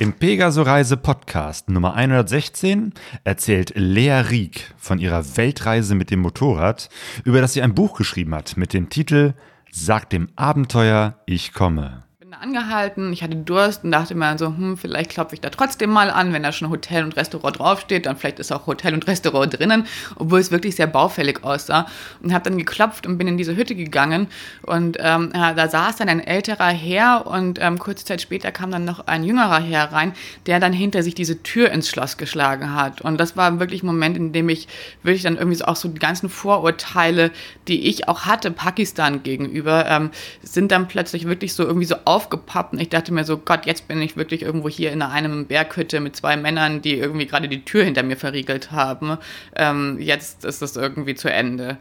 Im Pegaso-Reise Podcast Nummer 116 erzählt Lea Rieck von ihrer Weltreise mit dem Motorrad, über das sie ein Buch geschrieben hat mit dem Titel Sag dem Abenteuer, ich komme angehalten. Ich hatte Durst und dachte mir so, hm, vielleicht klopfe ich da trotzdem mal an, wenn da schon Hotel und Restaurant draufsteht, dann vielleicht ist auch Hotel und Restaurant drinnen, obwohl es wirklich sehr baufällig aussah. Und habe dann geklopft und bin in diese Hütte gegangen und ähm, da saß dann ein älterer Herr und ähm, kurze Zeit später kam dann noch ein jüngerer Herr rein, der dann hinter sich diese Tür ins Schloss geschlagen hat. Und das war wirklich ein Moment, in dem ich wirklich dann irgendwie so auch so die ganzen Vorurteile, die ich auch hatte Pakistan gegenüber, ähm, sind dann plötzlich wirklich so irgendwie so auf aufgepoppt und ich dachte mir so, Gott, jetzt bin ich wirklich irgendwo hier in einem Berghütte mit zwei Männern, die irgendwie gerade die Tür hinter mir verriegelt haben. Ähm, jetzt ist es irgendwie zu Ende.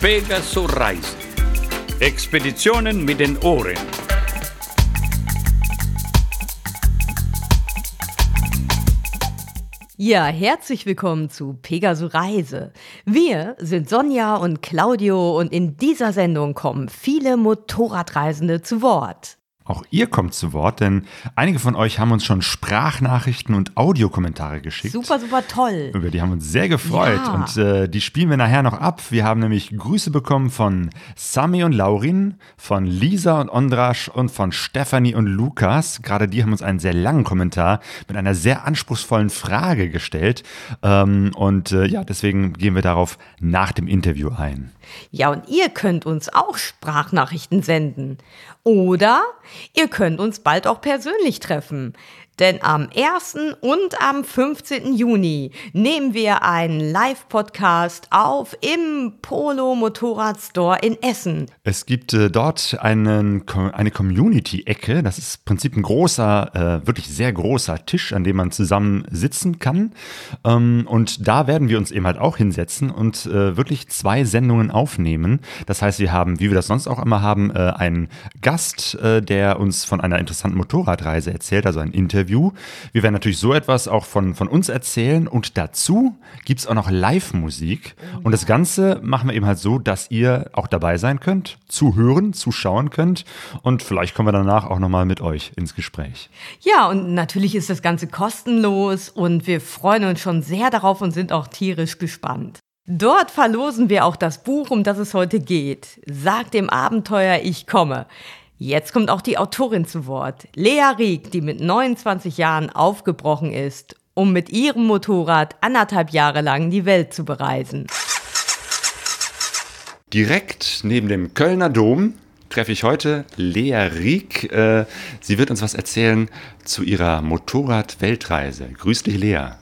Pegaso Reise. Expeditionen mit den Ohren. Ja, herzlich willkommen zu Pegaso Reise. Wir sind Sonja und Claudio und in dieser Sendung kommen viele Motorradreisende zu Wort. Auch ihr kommt zu Wort, denn einige von euch haben uns schon Sprachnachrichten und Audiokommentare geschickt. Super, super toll. Über die haben uns sehr gefreut Ja. und äh, die spielen wir nachher noch ab. Wir haben nämlich Grüße bekommen von Sami und Laurin, von Lisa und Ondrasch und von Stefanie und Lukas. Gerade die haben uns einen sehr langen Kommentar mit einer sehr anspruchsvollen Frage gestellt. Ähm, und äh, ja, deswegen gehen wir darauf nach dem Interview ein. Ja, und ihr könnt uns auch Sprachnachrichten senden. Oder ihr könnt uns bald auch persönlich treffen. Denn am 1. und am 15. Juni nehmen wir einen Live-Podcast auf im Polo Motorrad Store in Essen. Es gibt äh, dort einen, eine Community-Ecke. Das ist im Prinzip ein großer, äh, wirklich sehr großer Tisch, an dem man zusammen sitzen kann. Ähm, und da werden wir uns eben halt auch hinsetzen und äh, wirklich zwei Sendungen aufnehmen. Das heißt, wir haben, wie wir das sonst auch immer haben, äh, einen Gast, äh, der uns von einer interessanten Motorradreise erzählt, also ein Interview. Wir werden natürlich so etwas auch von, von uns erzählen und dazu gibt es auch noch Live-Musik. Und das Ganze machen wir eben halt so, dass ihr auch dabei sein könnt, zuhören, zuschauen könnt und vielleicht kommen wir danach auch nochmal mit euch ins Gespräch. Ja, und natürlich ist das Ganze kostenlos und wir freuen uns schon sehr darauf und sind auch tierisch gespannt. Dort verlosen wir auch das Buch, um das es heute geht. Sag dem Abenteuer, ich komme. Jetzt kommt auch die Autorin zu Wort, Lea Rieck, die mit 29 Jahren aufgebrochen ist, um mit ihrem Motorrad anderthalb Jahre lang die Welt zu bereisen. Direkt neben dem Kölner Dom treffe ich heute Lea Rieck. Äh, sie wird uns was erzählen zu ihrer Motorrad-Weltreise. Grüß dich, Lea.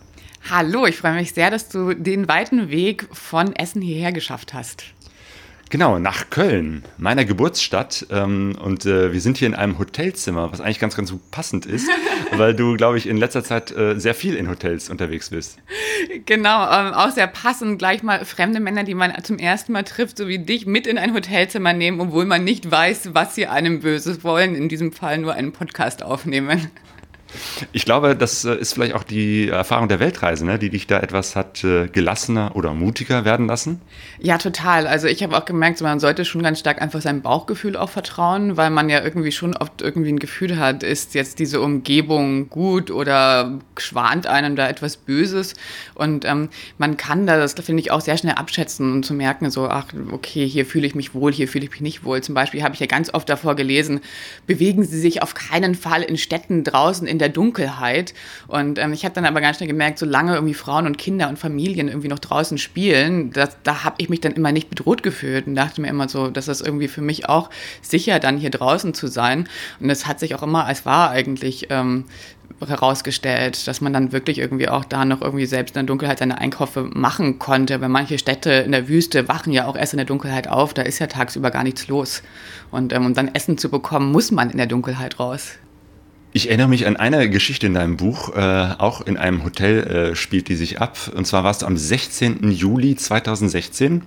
Hallo, ich freue mich sehr, dass du den weiten Weg von Essen hierher geschafft hast. Genau, nach Köln, meiner Geburtsstadt. Ähm, und äh, wir sind hier in einem Hotelzimmer, was eigentlich ganz, ganz passend ist, weil du, glaube ich, in letzter Zeit äh, sehr viel in Hotels unterwegs bist. Genau, ähm, auch sehr passend, gleich mal fremde Männer, die man zum ersten Mal trifft, so wie dich, mit in ein Hotelzimmer nehmen, obwohl man nicht weiß, was sie einem Böses wollen, in diesem Fall nur einen Podcast aufnehmen. Ich glaube, das äh, ist vielleicht auch die Erfahrung der Weltreise, ne? die dich da etwas hat äh, gelassener oder mutiger werden lassen. Ja, total. Also ich habe auch gemerkt, man sollte schon ganz stark einfach seinem Bauchgefühl auch vertrauen, weil man ja irgendwie schon oft irgendwie ein Gefühl hat, ist jetzt diese Umgebung gut oder schwant einem da etwas Böses. Und ähm, man kann da, das finde ich, auch sehr schnell abschätzen und zu merken, so, ach, okay, hier fühle ich mich wohl, hier fühle ich mich nicht wohl. Zum Beispiel habe ich ja ganz oft davor gelesen, bewegen Sie sich auf keinen Fall in Städten draußen in der Dunkelheit. Und ähm, ich habe dann aber ganz schnell gemerkt, solange irgendwie Frauen und Kinder und Familien irgendwie noch draußen spielen, das, da habe ich mich dann immer nicht bedroht gefühlt und dachte mir immer so, das ist irgendwie für mich auch sicher, dann hier draußen zu sein. Und es hat sich auch immer als wahr eigentlich ähm, herausgestellt, dass man dann wirklich irgendwie auch da noch irgendwie selbst in der Dunkelheit seine Einkäufe machen konnte. Weil manche Städte in der Wüste wachen ja auch erst in der Dunkelheit auf, da ist ja tagsüber gar nichts los. Und ähm, um dann Essen zu bekommen, muss man in der Dunkelheit raus. Ich erinnere mich an eine Geschichte in deinem Buch, äh, auch in einem Hotel äh, spielt die sich ab. Und zwar warst du am 16. Juli 2016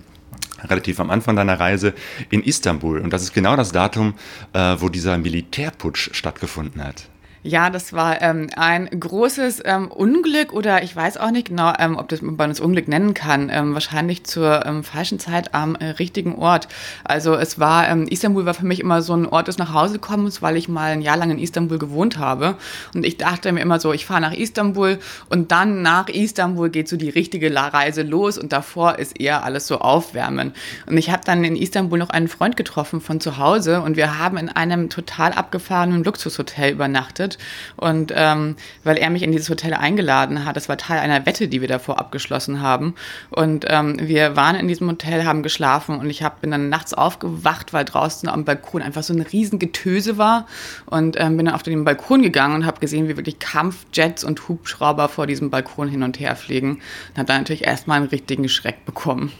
relativ am Anfang deiner Reise in Istanbul. Und das ist genau das Datum, äh, wo dieser Militärputsch stattgefunden hat. Ja, das war ähm, ein großes ähm, Unglück oder ich weiß auch nicht genau, ähm, ob das man es Unglück nennen kann. Ähm, wahrscheinlich zur ähm, falschen Zeit am äh, richtigen Ort. Also es war, ähm, Istanbul war für mich immer so ein Ort des Nachhausekommens, weil ich mal ein Jahr lang in Istanbul gewohnt habe. Und ich dachte mir immer so, ich fahre nach Istanbul und dann nach Istanbul geht so die richtige Reise los und davor ist eher alles so aufwärmen. Und ich habe dann in Istanbul noch einen Freund getroffen von zu Hause und wir haben in einem total abgefahrenen Luxushotel übernachtet gegründet. Und ähm, weil er mich in dieses Hotel eingeladen hat, das war Teil einer Wette, die wir davor abgeschlossen haben. Und ähm, wir waren in diesem Hotel, haben geschlafen und ich hab, bin dann nachts aufgewacht, weil draußen am Balkon einfach so ein riesen Getöse war. Und ähm, bin dann auf den Balkon gegangen und habe gesehen, wie wirklich Kampfjets und Hubschrauber vor diesem Balkon hin und her fliegen. Und habe dann natürlich erstmal einen richtigen Schreck bekommen.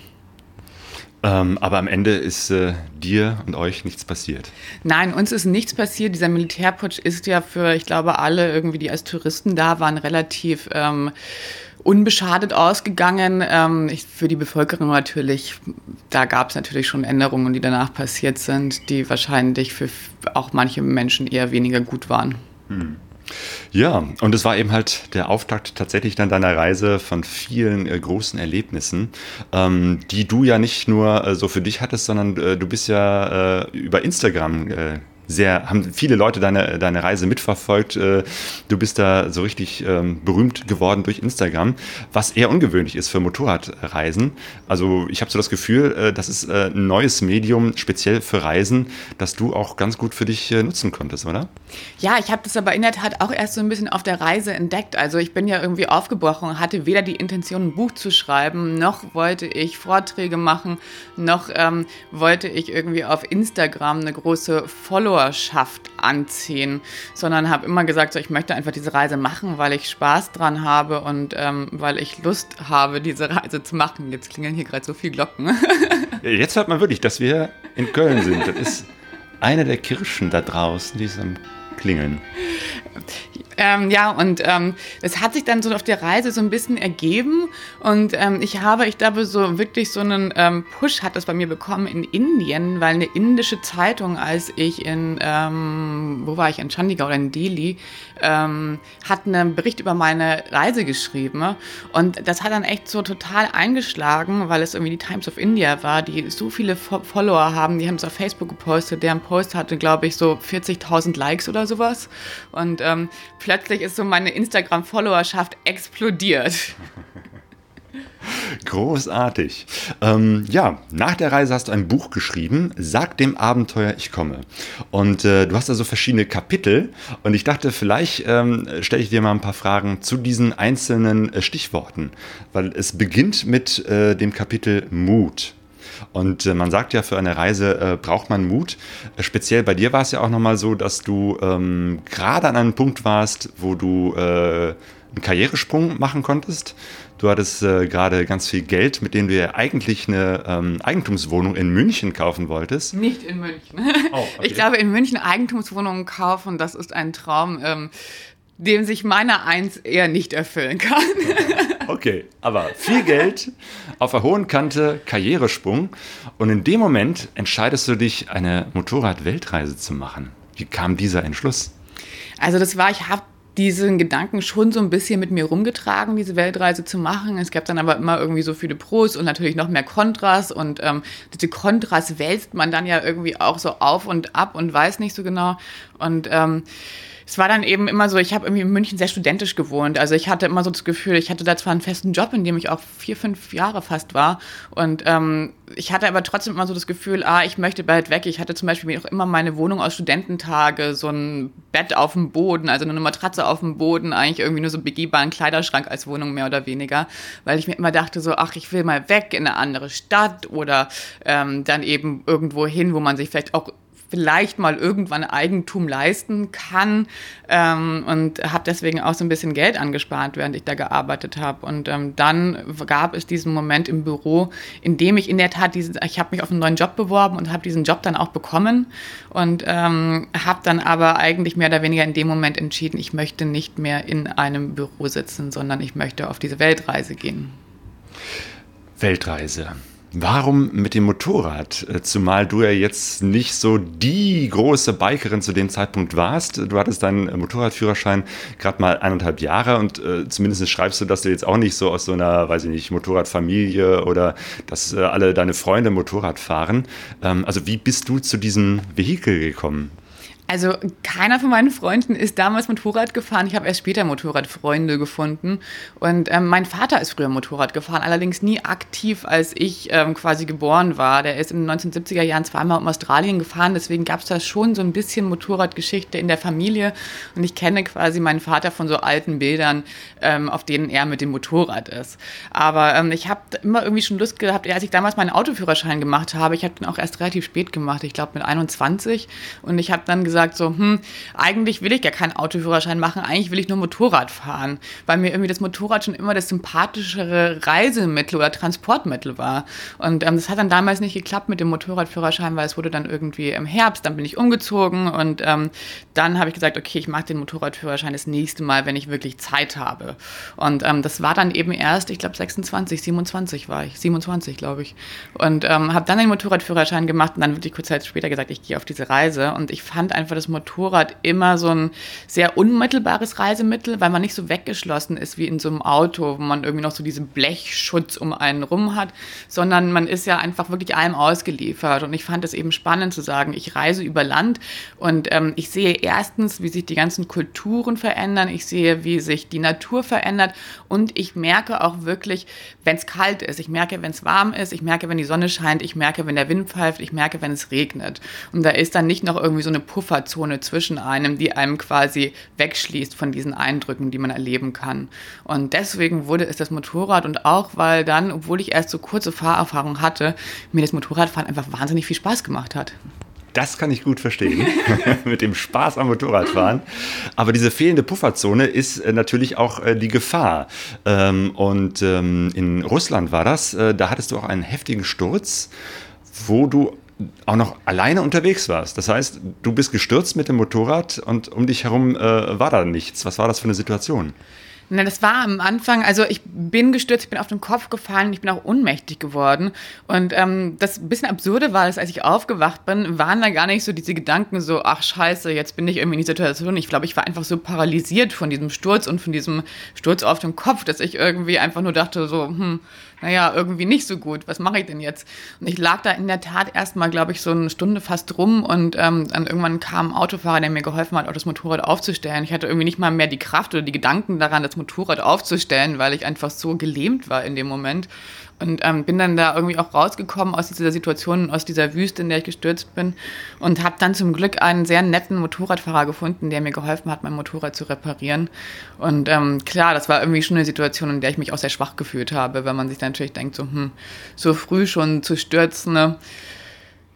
Ähm, aber am Ende ist äh, dir und euch nichts passiert. Nein, uns ist nichts passiert. Dieser Militärputsch ist ja für, ich glaube, alle irgendwie, die als Touristen da waren, relativ ähm, unbeschadet ausgegangen. Ähm, ich, für die Bevölkerung natürlich, da gab es natürlich schon Änderungen, die danach passiert sind, die wahrscheinlich für auch manche Menschen eher weniger gut waren. Hm. Ja, und es war eben halt der Auftakt tatsächlich dann deiner Reise von vielen äh, großen Erlebnissen, ähm, die du ja nicht nur äh, so für dich hattest, sondern äh, du bist ja äh, über Instagram äh, sehr, haben viele Leute deine, deine Reise mitverfolgt. Äh, du bist da so richtig ähm, berühmt geworden durch Instagram, was eher ungewöhnlich ist für Motorradreisen. Also ich habe so das Gefühl, äh, das ist äh, ein neues Medium, speziell für Reisen, das du auch ganz gut für dich nutzen konntest, oder? Ja, ich habe das aber in der Tat auch erst so ein bisschen auf der Reise entdeckt. Also ich bin ja irgendwie aufgebrochen hatte weder die Intention, ein Buch zu schreiben, noch wollte ich Vorträge machen, noch ähm, wollte ich irgendwie auf Instagram eine große Follow Followerschaft anziehen, sondern habe immer gesagt, so, ich möchte einfach diese Reise machen, weil ich Spaß dran habe und ähm, weil ich Lust habe, diese Reise zu machen. Jetzt klingeln hier gerade so viele Glocken. Jetzt hört man wirklich, dass wir in Köln sind. Das ist eine der Kirschen da draußen, die ist am Klingeln. Ähm, ja, und ähm, es hat sich dann so auf der Reise so ein bisschen ergeben. Und ähm, ich habe, ich glaube, so wirklich so einen ähm, Push hat das bei mir bekommen in Indien, weil eine indische Zeitung, als ich in, ähm, wo war ich, in Chandigarh oder in Delhi, ähm, hat einen Bericht über meine Reise geschrieben. Und das hat dann echt so total eingeschlagen, weil es irgendwie die Times of India war, die so viele Follower haben. Die haben es auf Facebook gepostet. Deren Post hatte, glaube ich, so 40.000 Likes oder sowas. Und ähm, plötzlich ist so meine Instagram-Followerschaft explodiert. Großartig. Ähm, ja, nach der Reise hast du ein Buch geschrieben, Sag dem Abenteuer, ich komme. Und äh, du hast da so verschiedene Kapitel. Und ich dachte, vielleicht ähm, stelle ich dir mal ein paar Fragen zu diesen einzelnen äh, Stichworten. Weil es beginnt mit äh, dem Kapitel Mut. Und äh, man sagt ja, für eine Reise äh, braucht man Mut. Speziell bei dir war es ja auch nochmal so, dass du ähm, gerade an einem Punkt warst, wo du äh, einen Karrieresprung machen konntest. Du hattest äh, gerade ganz viel Geld, mit dem du ja eigentlich eine ähm, Eigentumswohnung in München kaufen wolltest. Nicht in München. Oh, okay. Ich glaube, in München Eigentumswohnungen kaufen, das ist ein Traum. Ähm, dem sich meiner Eins eher nicht erfüllen kann. Okay, aber viel Geld auf der hohen Kante, Karrieresprung und in dem Moment entscheidest du dich, eine Motorrad-Weltreise zu machen. Wie kam dieser Entschluss? Also das war, ich habe diesen Gedanken schon so ein bisschen mit mir rumgetragen, diese Weltreise zu machen. Es gab dann aber immer irgendwie so viele Pros und natürlich noch mehr Kontras und ähm, diese Kontras wälzt man dann ja irgendwie auch so auf und ab und weiß nicht so genau. Und ähm, es war dann eben immer so, ich habe irgendwie in München sehr studentisch gewohnt. Also ich hatte immer so das Gefühl, ich hatte da zwar einen festen Job, in dem ich auch vier, fünf Jahre fast war. Und ähm, ich hatte aber trotzdem immer so das Gefühl, ah, ich möchte bald weg. Ich hatte zum Beispiel auch immer meine Wohnung aus Studententage, so ein Bett auf dem Boden, also eine Matratze auf dem Boden, eigentlich irgendwie nur so einen begehbaren Kleiderschrank als Wohnung mehr oder weniger. Weil ich mir immer dachte, so, ach, ich will mal weg in eine andere Stadt oder ähm, dann eben irgendwo hin, wo man sich vielleicht auch vielleicht mal irgendwann Eigentum leisten kann ähm, und habe deswegen auch so ein bisschen Geld angespart, während ich da gearbeitet habe. Und ähm, dann gab es diesen Moment im Büro, in dem ich in der Tat diesen, ich habe mich auf einen neuen Job beworben und habe diesen Job dann auch bekommen und ähm, habe dann aber eigentlich mehr oder weniger in dem Moment entschieden, ich möchte nicht mehr in einem Büro sitzen, sondern ich möchte auf diese Weltreise gehen. Weltreise. Warum mit dem Motorrad? Äh, zumal du ja jetzt nicht so die große Bikerin zu dem Zeitpunkt warst. Du hattest deinen Motorradführerschein gerade mal eineinhalb Jahre und äh, zumindest schreibst du, dass du jetzt auch nicht so aus so einer, weiß ich nicht, Motorradfamilie oder dass äh, alle deine Freunde Motorrad fahren. Ähm, also wie bist du zu diesem Vehikel gekommen? Also keiner von meinen Freunden ist damals Motorrad gefahren. Ich habe erst später Motorradfreunde gefunden. Und ähm, mein Vater ist früher Motorrad gefahren, allerdings nie aktiv, als ich ähm, quasi geboren war. Der ist in den 1970er Jahren zweimal um Australien gefahren. Deswegen gab es da schon so ein bisschen Motorradgeschichte in der Familie. Und ich kenne quasi meinen Vater von so alten Bildern, ähm, auf denen er mit dem Motorrad ist. Aber ähm, ich habe immer irgendwie schon Lust gehabt, als ich damals meinen Autoführerschein gemacht habe, ich habe den auch erst relativ spät gemacht, ich glaube mit 21. Und ich habe dann gesagt, gesagt, so, hm, eigentlich will ich ja keinen Autoführerschein machen, eigentlich will ich nur Motorrad fahren, weil mir irgendwie das Motorrad schon immer das sympathischere Reisemittel oder Transportmittel war. Und ähm, das hat dann damals nicht geklappt mit dem Motorradführerschein, weil es wurde dann irgendwie im Herbst, dann bin ich umgezogen und ähm, dann habe ich gesagt, okay, ich mache den Motorradführerschein das nächste Mal, wenn ich wirklich Zeit habe. Und ähm, das war dann eben erst, ich glaube 26, 27 war ich, 27 glaube ich. Und ähm, habe dann den Motorradführerschein gemacht und dann wirklich kurz Zeit später gesagt, ich gehe auf diese Reise. Und ich fand einfach das Motorrad immer so ein sehr unmittelbares Reisemittel, weil man nicht so weggeschlossen ist wie in so einem Auto, wo man irgendwie noch so diesen Blechschutz um einen rum hat, sondern man ist ja einfach wirklich allem ausgeliefert. Und ich fand es eben spannend zu sagen, ich reise über Land und ähm, ich sehe erstens, wie sich die ganzen Kulturen verändern, ich sehe, wie sich die Natur verändert und ich merke auch wirklich, wenn es kalt ist, ich merke, wenn es warm ist, ich merke, wenn die Sonne scheint, ich merke, wenn der Wind pfeift, ich merke, wenn es regnet. Und da ist dann nicht noch irgendwie so eine Pufferzone zwischen einem, die einem quasi wegschließt von diesen Eindrücken, die man erleben kann. Und deswegen wurde es das Motorrad und auch, weil dann, obwohl ich erst so kurze Fahrerfahrung hatte, mir das Motorradfahren einfach wahnsinnig viel Spaß gemacht hat. Das kann ich gut verstehen, mit dem Spaß am Motorradfahren. Aber diese fehlende Pufferzone ist äh, natürlich auch äh, die Gefahr. Ähm, und ähm, in Russland war das, äh, da hattest du auch einen heftigen Sturz, wo du auch noch alleine unterwegs warst. Das heißt, du bist gestürzt mit dem Motorrad und um dich herum war da nichts. Was war das für eine Situation? Na, das war am Anfang, also ich bin gestürzt, ich bin auf den Kopf gefallen, ich bin auch ohnmächtig geworden. Und ähm, das bisschen absurde war, dass als ich aufgewacht bin, waren da gar nicht so diese Gedanken so, ach scheiße, jetzt bin ich irgendwie in die Situation. Ich glaube, ich war einfach so paralysiert von diesem Sturz und von diesem Sturz auf den Kopf, dass ich irgendwie einfach nur dachte so, hm, naja, irgendwie nicht so gut. Was mache ich denn jetzt? Und ich lag da in der Tat erstmal, glaube ich, so eine Stunde fast rum und ähm, dann irgendwann kam ein Autofahrer, der mir geholfen hat, auch das Motorrad aufzustellen. Ich hatte irgendwie nicht mal mehr die Kraft oder die Gedanken daran, das Motorrad aufzustellen, weil ich einfach so gelähmt war in dem Moment. Und ähm, bin dann da irgendwie auch rausgekommen aus dieser Situation, aus dieser Wüste, in der ich gestürzt bin. Und habe dann zum Glück einen sehr netten Motorradfahrer gefunden, der mir geholfen hat, mein Motorrad zu reparieren. Und ähm, klar, das war irgendwie schon eine Situation, in der ich mich auch sehr schwach gefühlt habe, wenn man sich dann natürlich denkt, so, hm, so früh schon zu stürzen. Ne?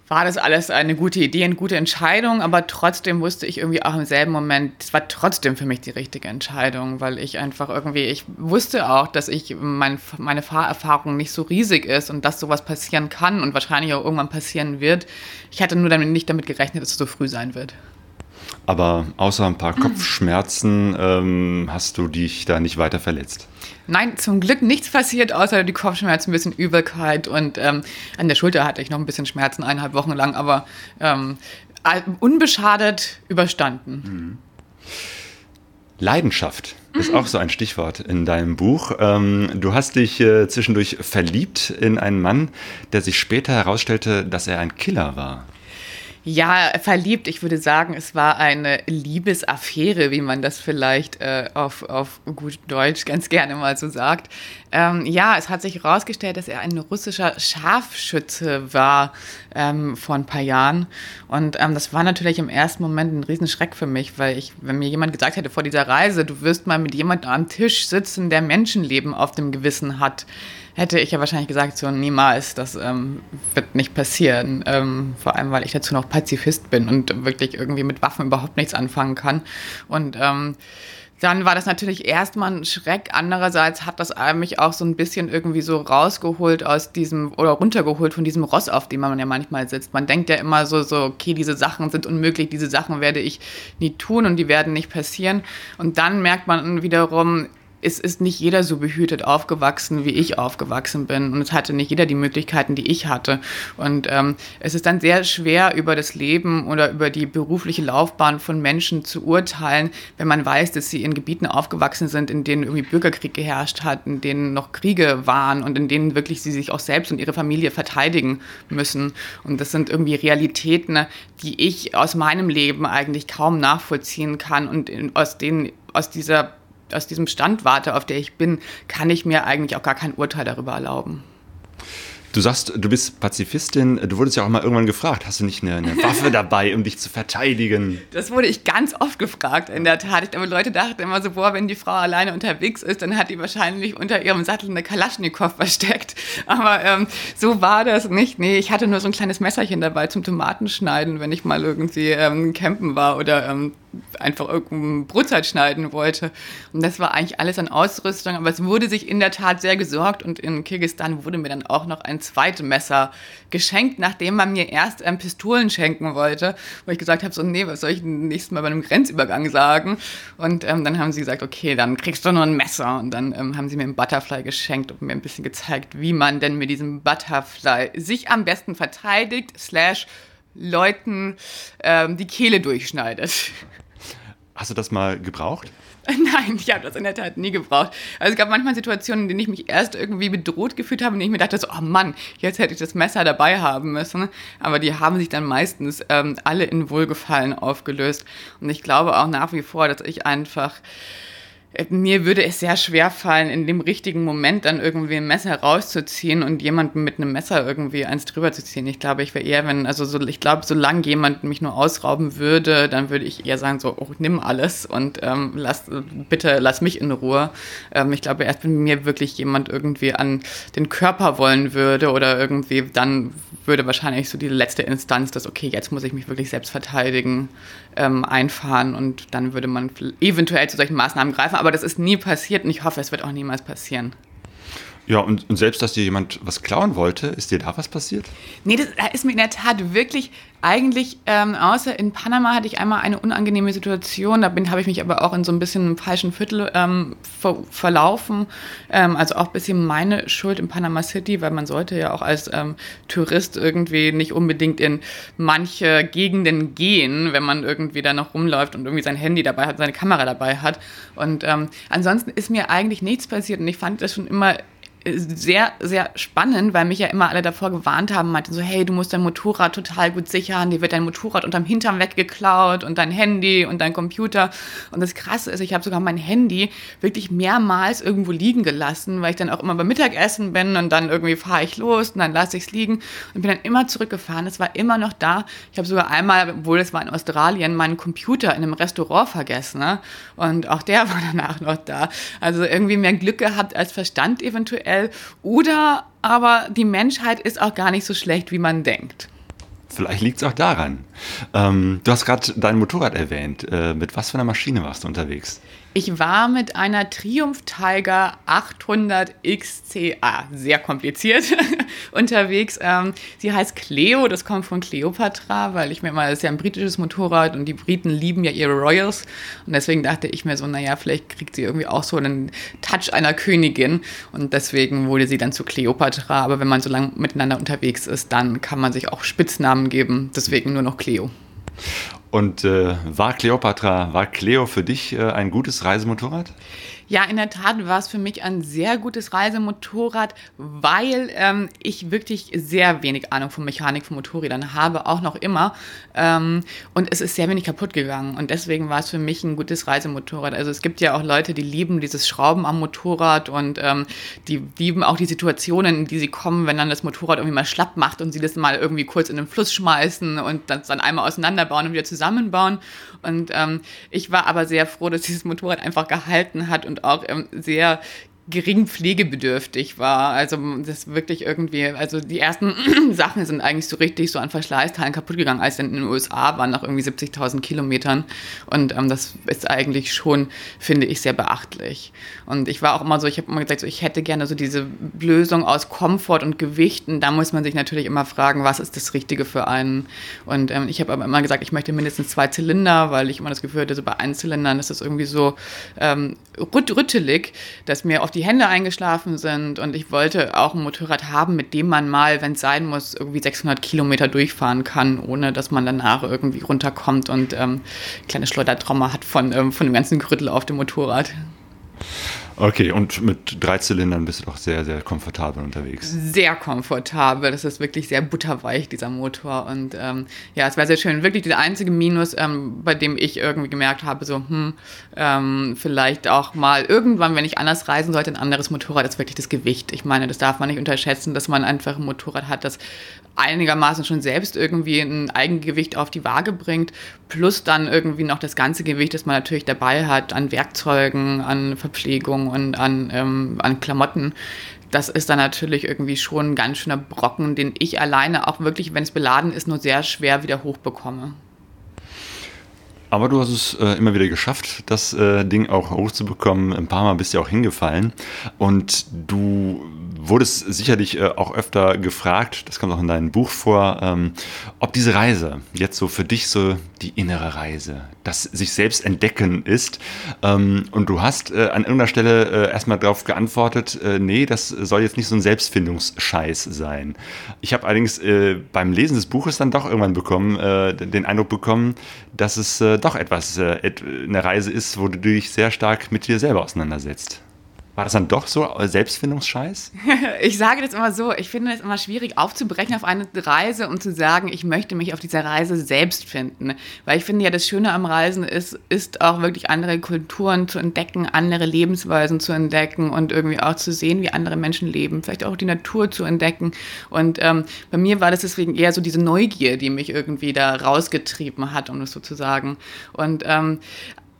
War das alles eine gute Idee, eine gute Entscheidung, aber trotzdem wusste ich irgendwie auch im selben Moment, es war trotzdem für mich die richtige Entscheidung, weil ich einfach irgendwie, ich wusste auch, dass ich mein, meine Fahrerfahrung nicht so riesig ist und dass sowas passieren kann und wahrscheinlich auch irgendwann passieren wird. Ich hatte nur damit nicht damit gerechnet, dass es so früh sein wird. Aber außer ein paar Kopfschmerzen ähm, hast du dich da nicht weiter verletzt? Nein, zum Glück nichts passiert, außer die Kopfschmerzen, ein bisschen Übelkeit und ähm, an der Schulter hatte ich noch ein bisschen Schmerzen, eineinhalb Wochen lang, aber ähm, unbeschadet überstanden. Mhm. Leidenschaft ist auch so ein Stichwort in deinem Buch. Ähm, du hast dich äh, zwischendurch verliebt in einen Mann, der sich später herausstellte, dass er ein Killer war. Ja, verliebt. Ich würde sagen, es war eine Liebesaffäre, wie man das vielleicht äh, auf, auf gut Deutsch ganz gerne mal so sagt. Ähm, ja, es hat sich herausgestellt, dass er ein russischer Scharfschütze war ähm, vor ein paar Jahren. Und ähm, das war natürlich im ersten Moment ein Riesenschreck für mich, weil ich, wenn mir jemand gesagt hätte vor dieser Reise, du wirst mal mit jemandem am Tisch sitzen, der Menschenleben auf dem Gewissen hat, hätte ich ja wahrscheinlich gesagt, so niemals, das ähm, wird nicht passieren. Ähm, vor allem, weil ich dazu noch Pazifist bin und wirklich irgendwie mit Waffen überhaupt nichts anfangen kann. Und ähm, dann war das natürlich erstmal ein Schreck. Andererseits hat das mich auch so ein bisschen irgendwie so rausgeholt aus diesem oder runtergeholt von diesem Ross, auf dem man ja manchmal sitzt. Man denkt ja immer so, so, okay, diese Sachen sind unmöglich, diese Sachen werde ich nie tun und die werden nicht passieren. Und dann merkt man wiederum, es ist nicht jeder so behütet aufgewachsen, wie ich aufgewachsen bin. Und es hatte nicht jeder die Möglichkeiten, die ich hatte. Und ähm, es ist dann sehr schwer, über das Leben oder über die berufliche Laufbahn von Menschen zu urteilen, wenn man weiß, dass sie in Gebieten aufgewachsen sind, in denen irgendwie Bürgerkrieg geherrscht hat, in denen noch Kriege waren und in denen wirklich sie sich auch selbst und ihre Familie verteidigen müssen. Und das sind irgendwie Realitäten, die ich aus meinem Leben eigentlich kaum nachvollziehen kann und aus denen, aus dieser aus diesem Standwarte, auf der ich bin, kann ich mir eigentlich auch gar kein Urteil darüber erlauben. Du sagst, du bist Pazifistin. Du wurdest ja auch mal irgendwann gefragt, hast du nicht eine, eine Waffe dabei, um dich zu verteidigen? Das wurde ich ganz oft gefragt, in der Tat. Ich glaube, Leute dachten immer so, boah, wenn die Frau alleine unterwegs ist, dann hat die wahrscheinlich unter ihrem Sattel eine Kalaschnikow versteckt. Aber ähm, so war das nicht. Nee, ich hatte nur so ein kleines Messerchen dabei zum Tomatenschneiden, wenn ich mal irgendwie ähm, campen war oder ähm, einfach irgendein Brotzeit schneiden wollte. Und das war eigentlich alles an Ausrüstung, aber es wurde sich in der Tat sehr gesorgt und in Kirgistan wurde mir dann auch noch ein zweites Messer geschenkt, nachdem man mir erst ähm, Pistolen schenken wollte, wo ich gesagt habe, so nee, was soll ich nächstes Mal bei einem Grenzübergang sagen? Und ähm, dann haben sie gesagt, okay, dann kriegst du nur ein Messer. Und dann ähm, haben sie mir ein Butterfly geschenkt und mir ein bisschen gezeigt, wie man denn mit diesem Butterfly sich am besten verteidigt, slash Leuten ähm, die Kehle durchschneidet. Hast du das mal gebraucht? Nein, ich habe das in der Tat nie gebraucht. Also es gab manchmal Situationen, in denen ich mich erst irgendwie bedroht gefühlt habe und ich mir dachte so, oh Mann, jetzt hätte ich das Messer dabei haben müssen. Aber die haben sich dann meistens ähm, alle in Wohlgefallen aufgelöst. Und ich glaube auch nach wie vor, dass ich einfach mir würde es sehr schwer fallen, in dem richtigen Moment dann irgendwie ein Messer rauszuziehen und jemanden mit einem Messer irgendwie eins drüber zu ziehen. Ich glaube, ich wäre eher, wenn, also so, ich glaube, solange jemand mich nur ausrauben würde, dann würde ich eher sagen, so, oh, nimm alles und ähm, lass, bitte lass mich in Ruhe. Ähm, ich glaube, erst wenn mir wirklich jemand irgendwie an den Körper wollen würde oder irgendwie, dann würde wahrscheinlich so die letzte Instanz, dass, okay, jetzt muss ich mich wirklich selbst verteidigen, ähm, einfahren und dann würde man eventuell zu solchen Maßnahmen greifen. Aber das ist nie passiert und ich hoffe, es wird auch niemals passieren. Ja, und, und, selbst, dass dir jemand was klauen wollte, ist dir da was passiert? Nee, das ist mir in der Tat wirklich eigentlich, ähm, außer in Panama hatte ich einmal eine unangenehme Situation, da habe ich mich aber auch in so ein bisschen einem falschen Viertel ähm, ver verlaufen. Ähm, also auch ein bisschen meine Schuld in Panama City, weil man sollte ja auch als ähm, Tourist irgendwie nicht unbedingt in manche Gegenden gehen, wenn man irgendwie da noch rumläuft und irgendwie sein Handy dabei hat, seine Kamera dabei hat. Und ähm, ansonsten ist mir eigentlich nichts passiert und ich fand das schon immer sehr, sehr spannend, weil mich ja immer alle davor gewarnt haben, meinten so, hey, du musst dein Motorrad total gut sichern, dir wird dein Motorrad unterm Hintern weggeklaut und dein Handy und dein Computer. Und das Krasse ist, ich habe sogar mein Handy wirklich mehrmals irgendwo liegen gelassen, weil ich dann auch immer beim Mittagessen bin und dann irgendwie fahre ich los und dann lasse ich es liegen und bin dann immer zurückgefahren. Es war immer noch da. Ich habe sogar einmal, obwohl es war in Australien, meinen Computer in einem Restaurant vergessen. Ne? Und auch der war danach noch da. Also irgendwie mehr Glück gehabt als Verstand eventuell aktuell. Oder aber die Menschheit ist auch gar nicht so schlecht, wie man denkt. Vielleicht liegt es auch daran. Ähm, du hast gerade dein Motorrad erwähnt. Äh, mit was für einer Maschine warst du unterwegs? Ich war mit einer Triumph Tiger 800 XCA, sehr kompliziert, unterwegs. Ähm, sie heißt Cleo, das kommt von Cleopatra, weil ich mir mal, das ist ja ein britisches Motorrad und die Briten lieben ja ihre Royals. Und deswegen dachte ich mir so, naja, vielleicht kriegt sie irgendwie auch so einen Touch einer Königin. Und deswegen wurde sie dann zu Cleopatra. Aber wenn man so lange miteinander unterwegs ist, dann kann man sich auch Spitznamen geben. Deswegen nur noch Cleo. Und äh, war Cleopatra, war Cleo für dich äh, ein gutes Reisemotorrad? Ja, in der Tat war es für mich ein sehr gutes Reisemotorrad, weil ähm, ich wirklich sehr wenig Ahnung von Mechanik von Motorrädern habe, auch noch immer. Ähm, und es ist sehr wenig kaputt gegangen. Und deswegen war es für mich ein gutes Reisemotorrad. Also es gibt ja auch Leute, die lieben dieses Schrauben am Motorrad und ähm, die lieben auch die Situationen, in die sie kommen, wenn dann das Motorrad irgendwie mal schlapp macht und sie das mal irgendwie kurz in den Fluss schmeißen und das dann einmal auseinanderbauen und wieder zusammenbauen. Und ähm, ich war aber sehr froh, dass dieses Motorrad einfach gehalten hat und auch ähm, sehr gering pflegebedürftig war. Also das wirklich irgendwie, also die ersten Sachen sind eigentlich so richtig so an Verschleißteilen kaputt gegangen, als dann in den USA waren, nach irgendwie 70.000 Kilometern. Und ähm, das ist eigentlich schon, finde ich, sehr beachtlich. Und ich war auch immer so, ich habe immer gesagt, so, ich hätte gerne so diese Lösung aus Komfort und Gewichten. Da muss man sich natürlich immer fragen, was ist das Richtige für einen. Und ähm, ich habe aber immer gesagt, ich möchte mindestens zwei Zylinder, weil ich immer das Gefühl hatte, so bei Einzylindern ist das irgendwie so ähm, rüttelig, dass mir oft die Hände eingeschlafen sind und ich wollte auch ein Motorrad haben, mit dem man mal, wenn es sein muss, irgendwie 600 Kilometer durchfahren kann, ohne dass man danach irgendwie runterkommt und ähm, kleine Schleudertrauma hat von, ähm, von dem ganzen Gerüttel auf dem Motorrad. Okay, und mit drei Zylindern bist du doch sehr, sehr komfortabel unterwegs. Sehr komfortabel. Das ist wirklich sehr butterweich, dieser Motor. Und ähm, ja, es war sehr schön. Wirklich der einzige Minus, ähm, bei dem ich irgendwie gemerkt habe, so, hm, ähm, vielleicht auch mal irgendwann, wenn ich anders reisen sollte, ein anderes Motorrad, ist wirklich das Gewicht. Ich meine, das darf man nicht unterschätzen, dass man einfach ein Motorrad hat, das einigermaßen schon selbst irgendwie ein Eigengewicht auf die Waage bringt, plus dann irgendwie noch das ganze Gewicht, das man natürlich dabei hat, an Werkzeugen, an Verpflegung und an, ähm, an Klamotten. Das ist dann natürlich irgendwie schon ein ganz schöner Brocken, den ich alleine auch wirklich, wenn es beladen ist, nur sehr schwer wieder hochbekomme. Aber du hast es äh, immer wieder geschafft, das äh, Ding auch hochzubekommen. Ein paar Mal bist du auch hingefallen. Und du wurdest sicherlich äh, auch öfter gefragt, das kommt auch in deinem Buch vor, ähm, ob diese Reise jetzt so für dich so die innere Reise, das sich selbst entdecken ist. Ähm, und du hast äh, an irgendeiner Stelle äh, erstmal darauf geantwortet, nee, das soll jetzt nicht so ein Selbstfindungsscheiß sein. Ich habe allerdings beim Lesen des Buches dann doch irgendwann bekommen, den Eindruck bekommen, dass es doch etwas, eine Reise ist, wo du dich sehr stark mit dir selber auseinandersetzt. War das dann doch so Selbstfindungsscheiß? ich sage das immer so, ich finde es immer schwierig aufzubrechen auf eine Reise und zu sagen, ich möchte mich auf dieser Reise selbst finden. Weil ich finde ja, das Schöne am Reisen ist, ist auch wirklich andere Kulturen zu entdecken, andere Lebensweisen zu entdecken und irgendwie auch zu sehen, wie andere Menschen leben, vielleicht auch die Natur zu entdecken. Und ähm, bei mir war das deswegen eher so diese Neugier, die mich irgendwie da rausgetrieben hat, um es so zu sagen. Und ähm,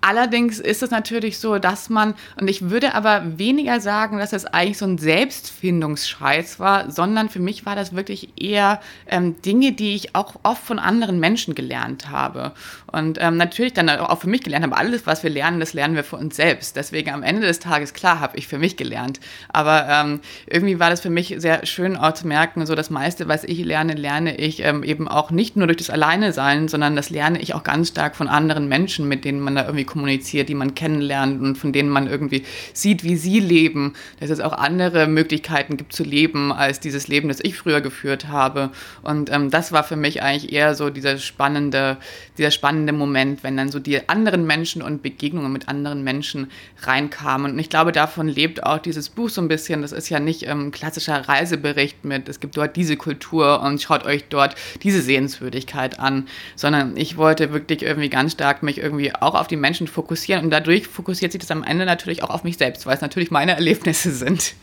Allerdings ist es natürlich so, dass man, und ich würde aber weniger sagen, dass es eigentlich so ein Selbstfindungsscheiß war, sondern für mich war das wirklich eher ähm, Dinge, die ich auch oft von anderen Menschen gelernt habe. Und ähm, natürlich dann auch für mich gelernt habe. Alles, was wir lernen, das lernen wir für uns selbst. Deswegen am Ende des Tages, klar, habe ich für mich gelernt. Aber ähm, irgendwie war das für mich sehr schön auch zu merken, so das meiste, was ich lerne, lerne ich ähm, eben auch nicht nur durch das Alleine sein, sondern das lerne ich auch ganz stark von anderen Menschen, mit denen man da irgendwie kommuniziert, die man kennenlernt und von denen man irgendwie sieht, wie sie leben, dass es auch andere Möglichkeiten gibt zu leben als dieses Leben, das ich früher geführt habe. Und ähm, das war für mich eigentlich eher so dieser spannende, dieser spannende Moment, wenn dann so die anderen Menschen und Begegnungen mit anderen Menschen reinkamen. Und ich glaube, davon lebt auch dieses Buch so ein bisschen. Das ist ja nicht ähm, ein klassischer Reisebericht mit, es gibt dort diese Kultur und schaut euch dort diese Sehenswürdigkeit an, sondern ich wollte wirklich irgendwie ganz stark mich irgendwie auch auf die Menschen fokussieren und dadurch fokussiert sich das am Ende natürlich auch auf mich selbst, weil es natürlich meine Erlebnisse sind.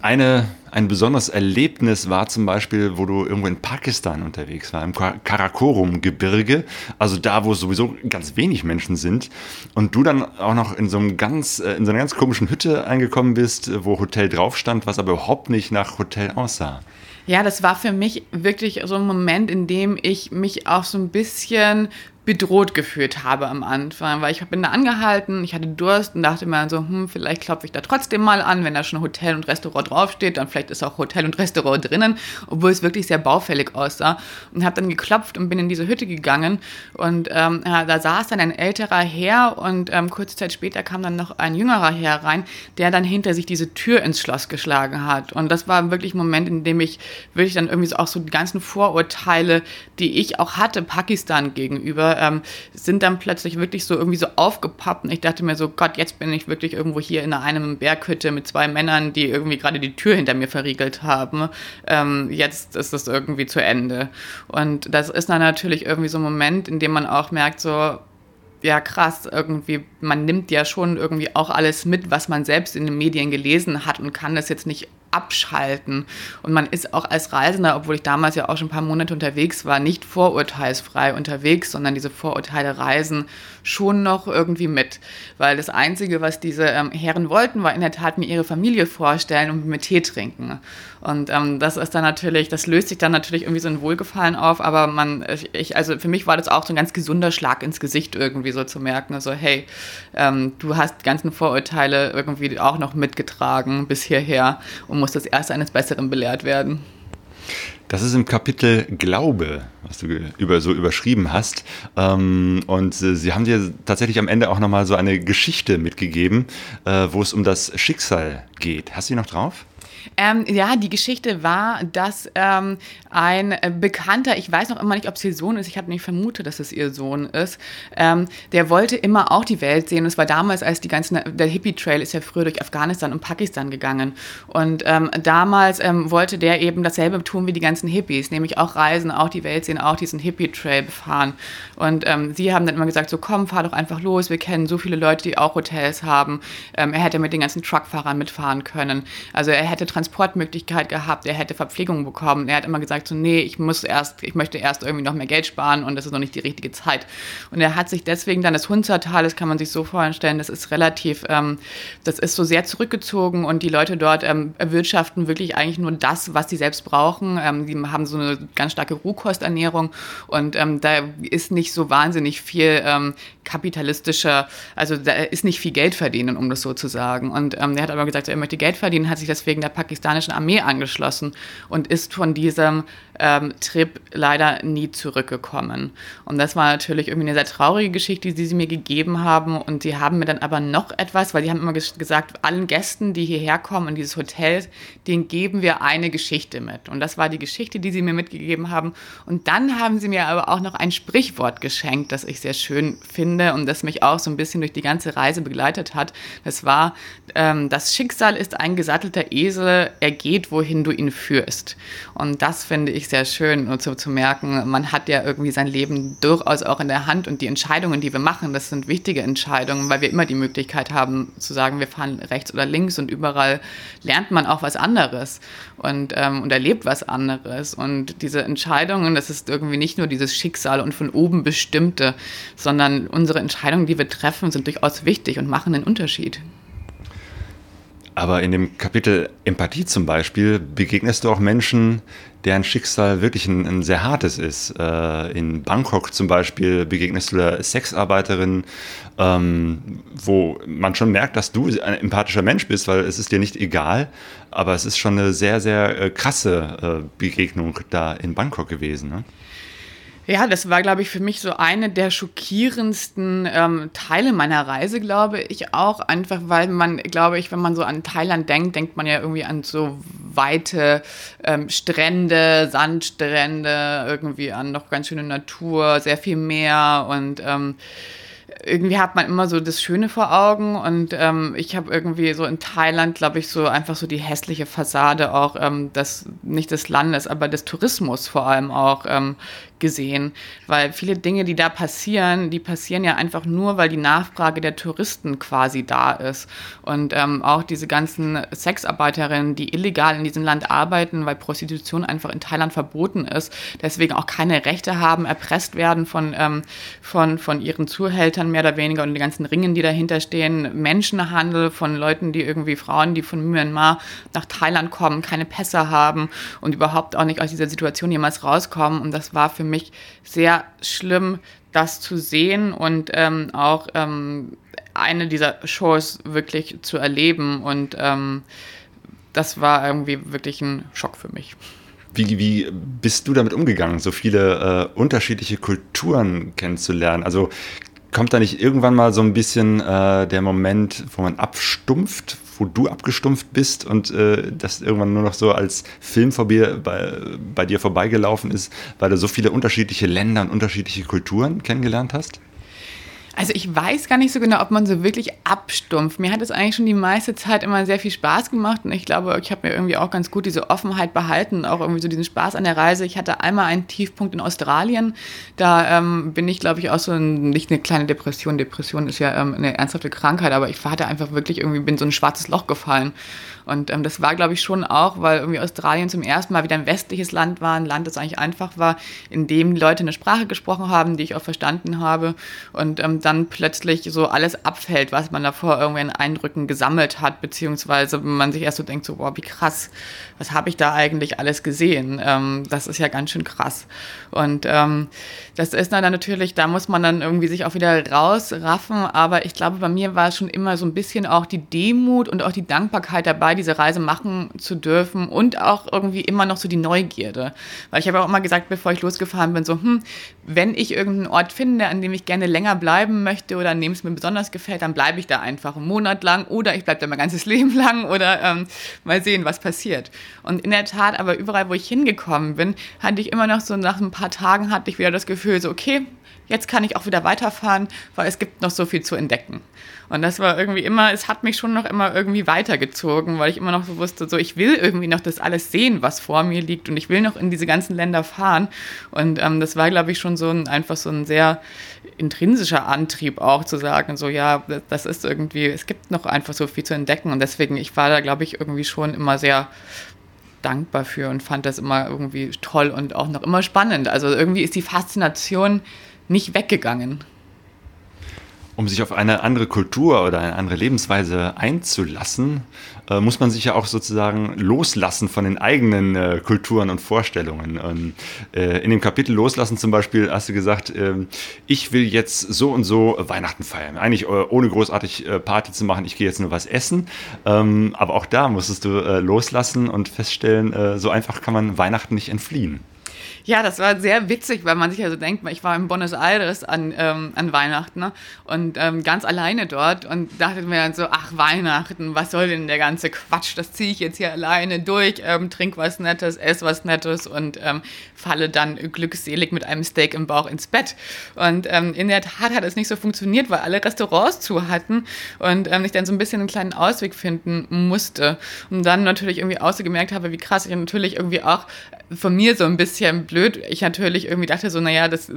Eine, ein besonderes Erlebnis war zum Beispiel, wo du irgendwo in Pakistan unterwegs war, im Karakorum-Gebirge, also da, wo sowieso ganz wenig Menschen sind, und du dann auch noch in so, einem ganz, äh, in so einer ganz komischen Hütte eingekommen bist, wo Hotel drauf stand, was aber überhaupt nicht nach Hotel aussah. Ja, das war für mich wirklich so ein Moment, in dem ich mich auch so ein bisschen bedroht gefühlt habe am Anfang, weil ich bin da angehalten, ich hatte Durst und dachte mir so, hm, vielleicht klopfe ich da trotzdem mal an, wenn da schon Hotel und Restaurant draufsteht, dann vielleicht ist auch Hotel und Restaurant drinnen, obwohl es wirklich sehr baufällig aussah. Und habe dann geklopft und bin in diese Hütte gegangen und ähm, ja, da saß dann ein älterer Herr und ähm, kurze Zeit später kam dann noch ein jüngerer Herr rein, der dann hinter sich diese Tür ins Schloss geschlagen hat. Und das war wirklich ein Moment, in dem ich wirklich dann irgendwie auch so die ganzen Vorurteile, die ich auch hatte Pakistan gegenüber, ähm, sind dann plötzlich wirklich so irgendwie so aufgepoppt. Und ich dachte mir so, Gott, jetzt bin ich wirklich irgendwo hier in einem Berghütte mit zwei Männern, die irgendwie gerade die Tür hinter mir verriegelt haben. Ähm, jetzt ist das irgendwie zu Ende. Und das ist dann natürlich irgendwie so ein Moment, in dem man auch merkt, so, ja krass, irgendwie, man nimmt ja schon irgendwie auch alles mit, was man selbst in den Medien gelesen hat und kann das jetzt nicht abschalten. Und man ist auch als Reisender, obwohl ich damals ja auch schon ein paar Monate unterwegs war, nicht vorurteilsfrei unterwegs, sondern diese Vorurteile reisen schon noch irgendwie mit. Weil das Einzige, was diese ähm, Herren wollten, war in der Tat mir ihre Familie vorstellen und mit Tee trinken. Und ähm, das ist dann natürlich, das löst sich dann natürlich irgendwie so ein Wohlgefallen auf, aber man, ich, also für mich war das auch so ein ganz gesunder Schlag ins Gesicht irgendwie so zu merken, also hey, ähm, du hast die ganzen Vorurteile irgendwie auch noch mitgetragen bis hierher und musst das erst eines Besseren belehrt werden. Das ist im Kapitel Glaube, was du über, so überschrieben hast. Ähm, und äh, sie haben dir tatsächlich am Ende auch nochmal so eine Geschichte mitgegeben, äh, wo es um das Schicksal geht. Hast du die noch drauf? Ähm, ja, die Geschichte war, dass ähm, ein Bekannter, ich weiß noch immer nicht, ob es ihr Sohn ist, ich habe nicht vermutet, dass es ihr Sohn ist, ähm, der wollte immer auch die Welt sehen. Es war damals, als die ganzen, der Hippie-Trail ist ja früher durch Afghanistan und Pakistan gegangen. Und ähm, damals ähm, wollte der eben dasselbe tun wie die ganzen Hippies, nämlich auch reisen, auch die Welt sehen, auch diesen Hippie-Trail befahren. Und ähm, sie haben dann immer gesagt, so komm, fahr doch einfach los, wir kennen so viele Leute, die auch Hotels haben. er hätte mit den ganzen Truckfahrern mitfahren können. Also er hätte Transportmöglichkeit gehabt, er hätte Verpflegung bekommen. Er hat immer gesagt so, nee, ich muss erst, ich möchte erst irgendwie noch mehr Geld sparen und das ist noch nicht die richtige Zeit. Und er hat sich deswegen dann das Hunzertal, das kann man sich so vorstellen, das ist relativ, ähm, das ist so sehr zurückgezogen und die Leute dort ähm, erwirtschaften wirklich eigentlich nur das, was sie selbst brauchen. Ähm, die haben so eine ganz starke Rohkosternährung und ähm, da ist nicht so wahnsinnig viel ähm, kapitalistischer, also da ist nicht viel Geld verdienen, um das so zu sagen. Und ähm, er hat aber gesagt, er möchte Geld verdienen, hat sich deswegen der pakistanischen Armee angeschlossen und ist von diesem ähm, Trip leider nie zurückgekommen. Und das war natürlich irgendwie eine sehr traurige Geschichte, die sie mir gegeben haben. Und sie haben mir dann aber noch etwas, weil sie haben immer gesagt, allen Gästen, die hierher kommen in dieses Hotel, denen geben wir eine Geschichte mit. Und das war die Geschichte, die sie mir mitgegeben haben. Und dann haben sie mir aber auch noch ein Sprichwort geschenkt, das ich sehr schön finde und das mich auch so ein bisschen durch die ganze Reise begleitet hat. Das war, ähm, das Schicksal ist ein gesattelter Esel, er geht, wohin du ihn führst. Und das finde ich sehr schön, und zu, zu merken, man hat ja irgendwie sein Leben durchaus auch in der Hand und die Entscheidungen, die wir machen, das sind wichtige Entscheidungen, weil wir immer die Möglichkeit haben zu sagen, wir fahren rechts oder links und überall lernt man auch was anderes und, ähm, und erlebt was anderes. Und diese Entscheidungen, das ist irgendwie nicht nur dieses Schicksal und von oben bestimmte, sondern unsere Entscheidungen, die wir treffen, sind durchaus wichtig und machen einen Unterschied. Aber in dem Kapitel Empathie zum Beispiel begegnest du auch Menschen, deren Schicksal wirklich ein, ein sehr hartes ist. Äh, in Bangkok zum Beispiel begegnest du da Sexarbeiterinnen, ähm, wo man schon merkt, dass du ein empathischer Mensch bist, weil es ist dir nicht egal, aber es ist schon eine sehr, sehr äh, krasse äh, Begegnung da in Bangkok gewesen. Ne? Ja, das war, glaube ich, für mich so eine der schockierendsten ähm, Teile meiner Reise, glaube ich auch. Einfach, weil man, glaube ich, wenn man so an Thailand denkt, denkt man ja irgendwie an so weite ähm, Strände, Sandstrände, irgendwie an noch ganz schöne Natur, sehr viel Meer und ähm, irgendwie hat man immer so das Schöne vor Augen und ähm, ich habe irgendwie so in Thailand, glaube ich, so einfach so die hässliche Fassade auch ähm, des, nicht des Landes, aber des Tourismus vor allem auch ähm, gesehen, weil viele Dinge, die da passieren, die passieren ja einfach nur, weil die Nachfrage der Touristen quasi da ist. Und ähm, auch diese ganzen Sexarbeiterinnen, die illegal in diesem Land arbeiten, weil Prostitution einfach in Thailand verboten ist, deswegen auch keine Rechte haben, erpresst werden von, ähm, von, von ihren Zuhältern mehr oder weniger und die ganzen Ringen, die dahinter stehen, Menschenhandel von Leuten, die irgendwie Frauen, die von Myanmar nach Thailand kommen, keine Pässe haben und überhaupt auch nicht aus dieser Situation jemals rauskommen. Und das war für mich sehr schlimm, das zu sehen und ähm, auch ähm, eine dieser Shows wirklich zu erleben. Und ähm, das war irgendwie wirklich ein Schock für mich. Wie, wie bist du damit umgegangen, so viele äh, unterschiedliche Kulturen kennenzulernen? Also kommt da nicht irgendwann mal so ein bisschen äh, der Moment, wo man abstumpft, wo du abgestumpft bist und äh, das irgendwann nur noch so als Film vor mir, bei, bei dir vorbeigelaufen ist, weil du so viele unterschiedliche Länder und unterschiedliche Kulturen kennengelernt hast? Also ich weiß gar nicht so genau, ob man so wirklich abstumpft. Mir hat es eigentlich schon die meiste Zeit immer sehr viel Spaß gemacht und ich glaube, ich habe mir irgendwie auch ganz gut diese Offenheit behalten, auch irgendwie so diesen Spaß an der Reise. Ich hatte einmal einen Tiefpunkt in Australien. Da ähm, bin ich, glaube ich, auch so ein, nicht eine kleine Depression. Depression ist ja ähm, eine ernsthafte Krankheit, aber ich hatte einfach wirklich irgendwie bin so ein schwarzes Loch gefallen Und ähm, das war, glaube ich, schon auch, weil irgendwie Australien zum ersten Mal wieder ein westliches Land war, ein Land, das eigentlich einfach war, in dem Leute eine Sprache gesprochen haben, die ich auch verstanden habe. Und ähm, dann plötzlich so alles abfällt, was man davor irgendwie in Eindrücken gesammelt hat, beziehungsweise man sich erst so denkt, so, boah, wie krass, was habe ich da eigentlich alles gesehen? Ähm, das ist ja ganz schön krass. Und ähm, das ist dann natürlich, da muss man dann irgendwie sich auch wieder rausraffen. Aber ich glaube, bei mir war es schon immer so ein bisschen auch die Demut und auch die Dankbarkeit dabei, diese Reise machen zu dürfen und auch irgendwie immer noch so die Neugierde. Weil ich habe auch immer gesagt, bevor ich losgefahren bin, so, hm, wenn ich irgendeinen Ort finde, an dem ich gerne länger bleiben möchte oder an dem es mir besonders gefällt, dann bleibe ich da einfach einen Monat lang oder ich bleibe da mein ganzes Leben lang oder ähm, mal sehen, was passiert. Und in der Tat, aber überall, wo ich hingekommen bin, hatte ich immer noch so nach ein paar Tagen hatte ich wieder das Gefühl, so, okay, jetzt kann ich auch wieder weiterfahren, weil es gibt noch so viel zu entdecken. Und das war irgendwie immer, es hat mich schon noch immer irgendwie weitergezogen, weil ich immer noch so wusste, so ich will irgendwie noch das alles sehen, was vor mir liegt und ich will noch in diese ganzen Länder fahren. Und ähm, das war, glaube ich, schon so ein einfach so ein sehr intrinsischer Antrieb auch zu sagen, so ja, das ist irgendwie, es gibt noch einfach so viel zu entdecken. Und deswegen, ich war da, glaube ich, irgendwie schon immer sehr dankbar für und fand das immer irgendwie toll und auch noch immer spannend. Also irgendwie ist die Faszination nicht weggegangen. Um sich auf eine andere Kultur oder eine andere Lebensweise einzulassen, äh, muss man sich ja auch sozusagen loslassen von den eigenen äh, Kulturen und Vorstellungen. Und, äh, in dem Kapitel Loslassen zum Beispiel hast du gesagt, ähm, ich will jetzt so und so Weihnachten feiern. Eigentlich äh, ohne großartig äh, Party zu machen, ich gehe jetzt nur was essen. Ähm, aber auch da musstest du äh, loslassen und feststellen, so einfach kann man Weihnachten nicht entfliehen. Ja, das war sehr witzig, weil man sich ja so denkt, ich war in Buenos Aires an, ähm, an Weihnachten ne? und ähm, ganz alleine dort und dachte mir dann so, ach Weihnachten, was soll denn der ganze Quatsch, das ziehe ich jetzt hier alleine durch, ähm, trink was Nettes, ess was Nettes und ähm, falle dann glückselig mit einem Steak im Bauch ins Bett. Und ähm, in der Tat hat es nicht so funktioniert, weil alle Restaurants zu hatten und ähm, ich dann so ein bisschen einen kleinen Ausweg finden musste und dann natürlich irgendwie ausgemerkt habe, wie krass ich natürlich irgendwie auch von mir so ein bisschen blöd. Ich natürlich irgendwie dachte so, naja, das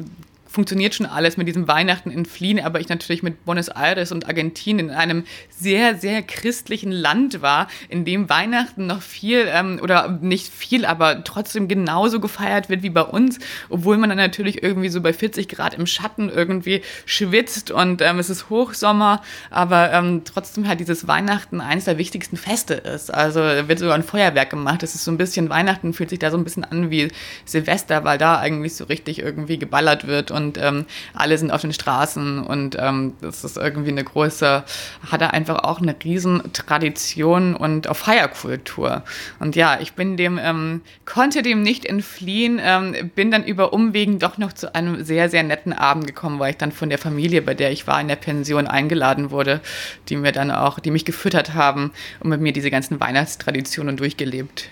funktioniert schon alles mit diesem Weihnachten entfliehen, aber ich natürlich mit Buenos Aires und Argentinien in einem sehr, sehr christlichen Land war, in dem Weihnachten noch viel ähm, oder nicht viel, aber trotzdem genauso gefeiert wird wie bei uns, obwohl man dann natürlich irgendwie so bei 40 Grad im Schatten irgendwie schwitzt und ähm, es ist Hochsommer, aber ähm, trotzdem halt dieses Weihnachten eines der wichtigsten Feste ist. Also wird sogar ein Feuerwerk gemacht. Das ist so ein bisschen Weihnachten fühlt sich da so ein bisschen an wie Silvester, weil da eigentlich so richtig irgendwie geballert wird und und ähm, alle sind auf den Straßen und ähm, das ist irgendwie eine große, hat er einfach auch eine riesen Tradition und auf Feierkultur. Und ja, ich bin dem, ähm, konnte dem nicht entfliehen, ähm, bin dann über Umwegen doch noch zu einem sehr, sehr netten Abend gekommen, weil ich dann von der Familie, bei der ich war, in der Pension eingeladen wurde, die mir dann auch, die mich gefüttert haben und mit mir diese ganzen Weihnachtstraditionen durchgelebt.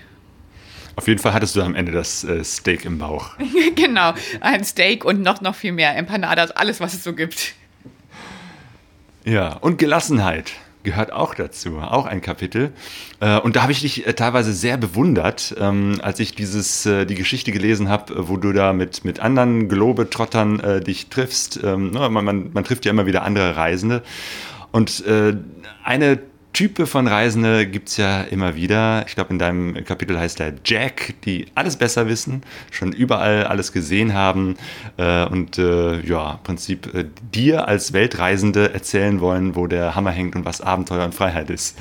Auf jeden Fall hattest du am Ende das äh, Steak im Bauch. genau, ein Steak und noch, noch viel mehr. Empanadas, alles, was es so gibt. Ja, und Gelassenheit gehört auch dazu, auch ein Kapitel. Äh, und da habe ich dich äh, teilweise sehr bewundert, ähm, als ich dieses, äh, die Geschichte gelesen habe, wo du da mit, mit anderen Globetrottern dich triffst. Ähm, ne, man, man, man trifft ja immer wieder andere Reisende. Und eine Type von Reisende gibt es ja immer wieder. Ich glaube, in deinem Kapitel heißt er Jack, die alles besser wissen, schon überall alles gesehen haben äh, und äh, ja, im Prinzip äh, dir als Weltreisende erzählen wollen, wo der Hammer hängt und was Abenteuer und Freiheit ist.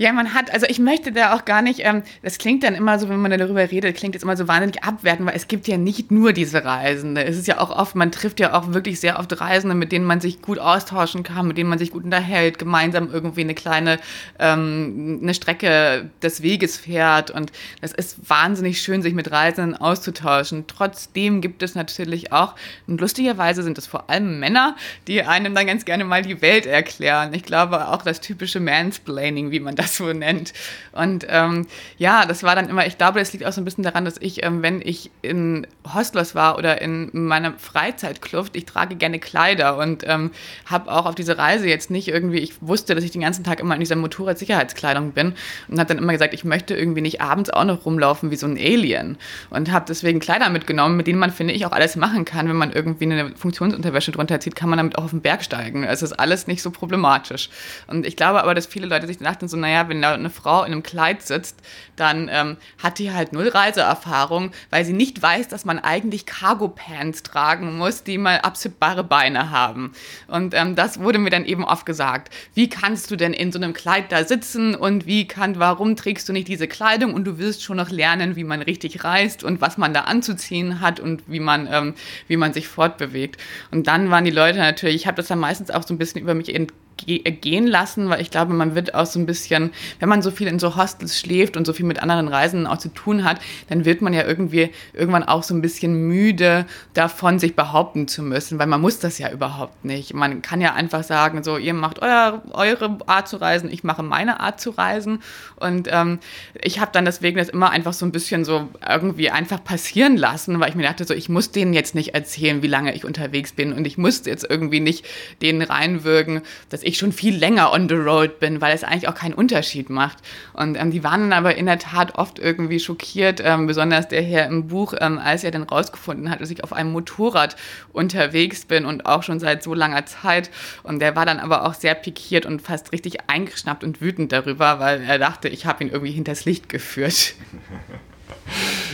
Ja, man hat, also ich möchte da auch gar nicht, ähm, das klingt dann immer so, wenn man darüber redet, klingt jetzt immer so wahnsinnig abwertend, weil es gibt ja nicht nur diese Reisende. Es ist ja auch oft, man trifft ja auch wirklich sehr oft Reisende, mit denen man sich gut austauschen kann, mit denen man sich gut unterhält, gemeinsam irgendwie eine kleine, ähm, eine Strecke des Weges fährt und das ist wahnsinnig schön, sich mit Reisenden auszutauschen. Trotzdem gibt es natürlich auch, und lustigerweise sind es vor allem Männer, die einem dann ganz gerne mal die Welt erklären. Ich glaube auch das typische Mansplaining, wie man das so nennt. Und ähm, ja, das war dann immer, ich glaube, das liegt auch so ein bisschen daran, dass ich, ähm, wenn ich in Hostlers war oder in meiner Freizeitkluft, ich trage gerne Kleider und ähm, habe auch auf diese Reise jetzt nicht irgendwie, ich wusste, dass ich den ganzen Tag immer in dieser Motorradsicherheitskleidung bin und habe dann immer gesagt, ich möchte irgendwie nicht abends auch noch rumlaufen wie so ein Alien und habe deswegen Kleider mitgenommen, mit denen man, finde ich, auch alles machen kann. Wenn man irgendwie eine Funktionsunterwäsche drunter zieht, kann man damit auch auf den Berg steigen. Es ist alles nicht so problematisch. Und ich glaube aber, dass viele Leute sich dachten so, naja, naja, wenn da eine Frau in einem Kleid sitzt, dann ähm, hat die halt null Reiseerfahrung, weil sie nicht weiß, dass man eigentlich Cargo-Pants tragen muss, die mal absippbare Beine haben. Und ähm, das wurde mir dann eben oft gesagt. Wie kannst du denn in so einem Kleid da sitzen und wie kann, warum trägst du nicht diese Kleidung und du wirst schon noch lernen, wie man richtig reist und was man da anzuziehen hat und wie man, ähm, wie man sich fortbewegt. Und dann waren die Leute natürlich, ich habe das dann meistens auch so ein bisschen über mich entdeckt gehen lassen, weil ich glaube, man wird auch so ein bisschen, wenn man so viel in so Hostels schläft und so viel mit anderen Reisen auch zu tun hat, dann wird man ja irgendwie irgendwann auch so ein bisschen müde davon, sich behaupten zu müssen, weil man muss das ja überhaupt nicht. Man kann ja einfach sagen, so, ihr macht euer, eure Art zu reisen, ich mache meine Art zu reisen und ähm, ich habe dann deswegen das immer einfach so ein bisschen so irgendwie einfach passieren lassen, weil ich mir dachte, so, ich muss denen jetzt nicht erzählen, wie lange ich unterwegs bin und ich muss jetzt irgendwie nicht denen reinwürgen, dass ich ich schon viel länger on the road bin, weil es eigentlich auch keinen Unterschied macht. Und ähm, die waren dann aber in der Tat oft irgendwie schockiert, ähm, besonders der Herr im Buch, ähm, als er dann rausgefunden hat, dass ich auf einem Motorrad unterwegs bin und auch schon seit so langer Zeit. Und der war dann aber auch sehr pikiert und fast richtig eingeschnappt und wütend darüber, weil er dachte, ich habe ihn irgendwie hinters Licht geführt.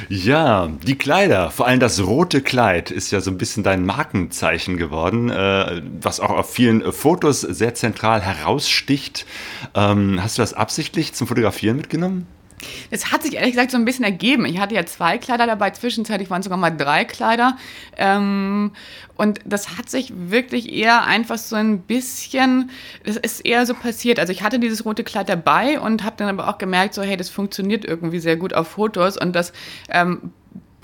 Ja, die Kleider, vor allem das rote Kleid ist ja so ein bisschen dein Markenzeichen geworden, äh, was auch auf vielen äh, Fotos sehr zentral heraussticht. Ähm, hast du das absichtlich zum Fotografieren mitgenommen? Das hat sich ehrlich gesagt so ein bisschen ergeben. Ich hatte ja zwei Kleider dabei, zwischenzeitlich waren es sogar mal drei Kleider. Ähm, und das hat sich wirklich eher einfach so ein bisschen, das ist eher so passiert. Also ich hatte dieses rote Kleid dabei und habe dann aber auch gemerkt, so hey, das funktioniert irgendwie sehr gut auf Fotos und das ähm,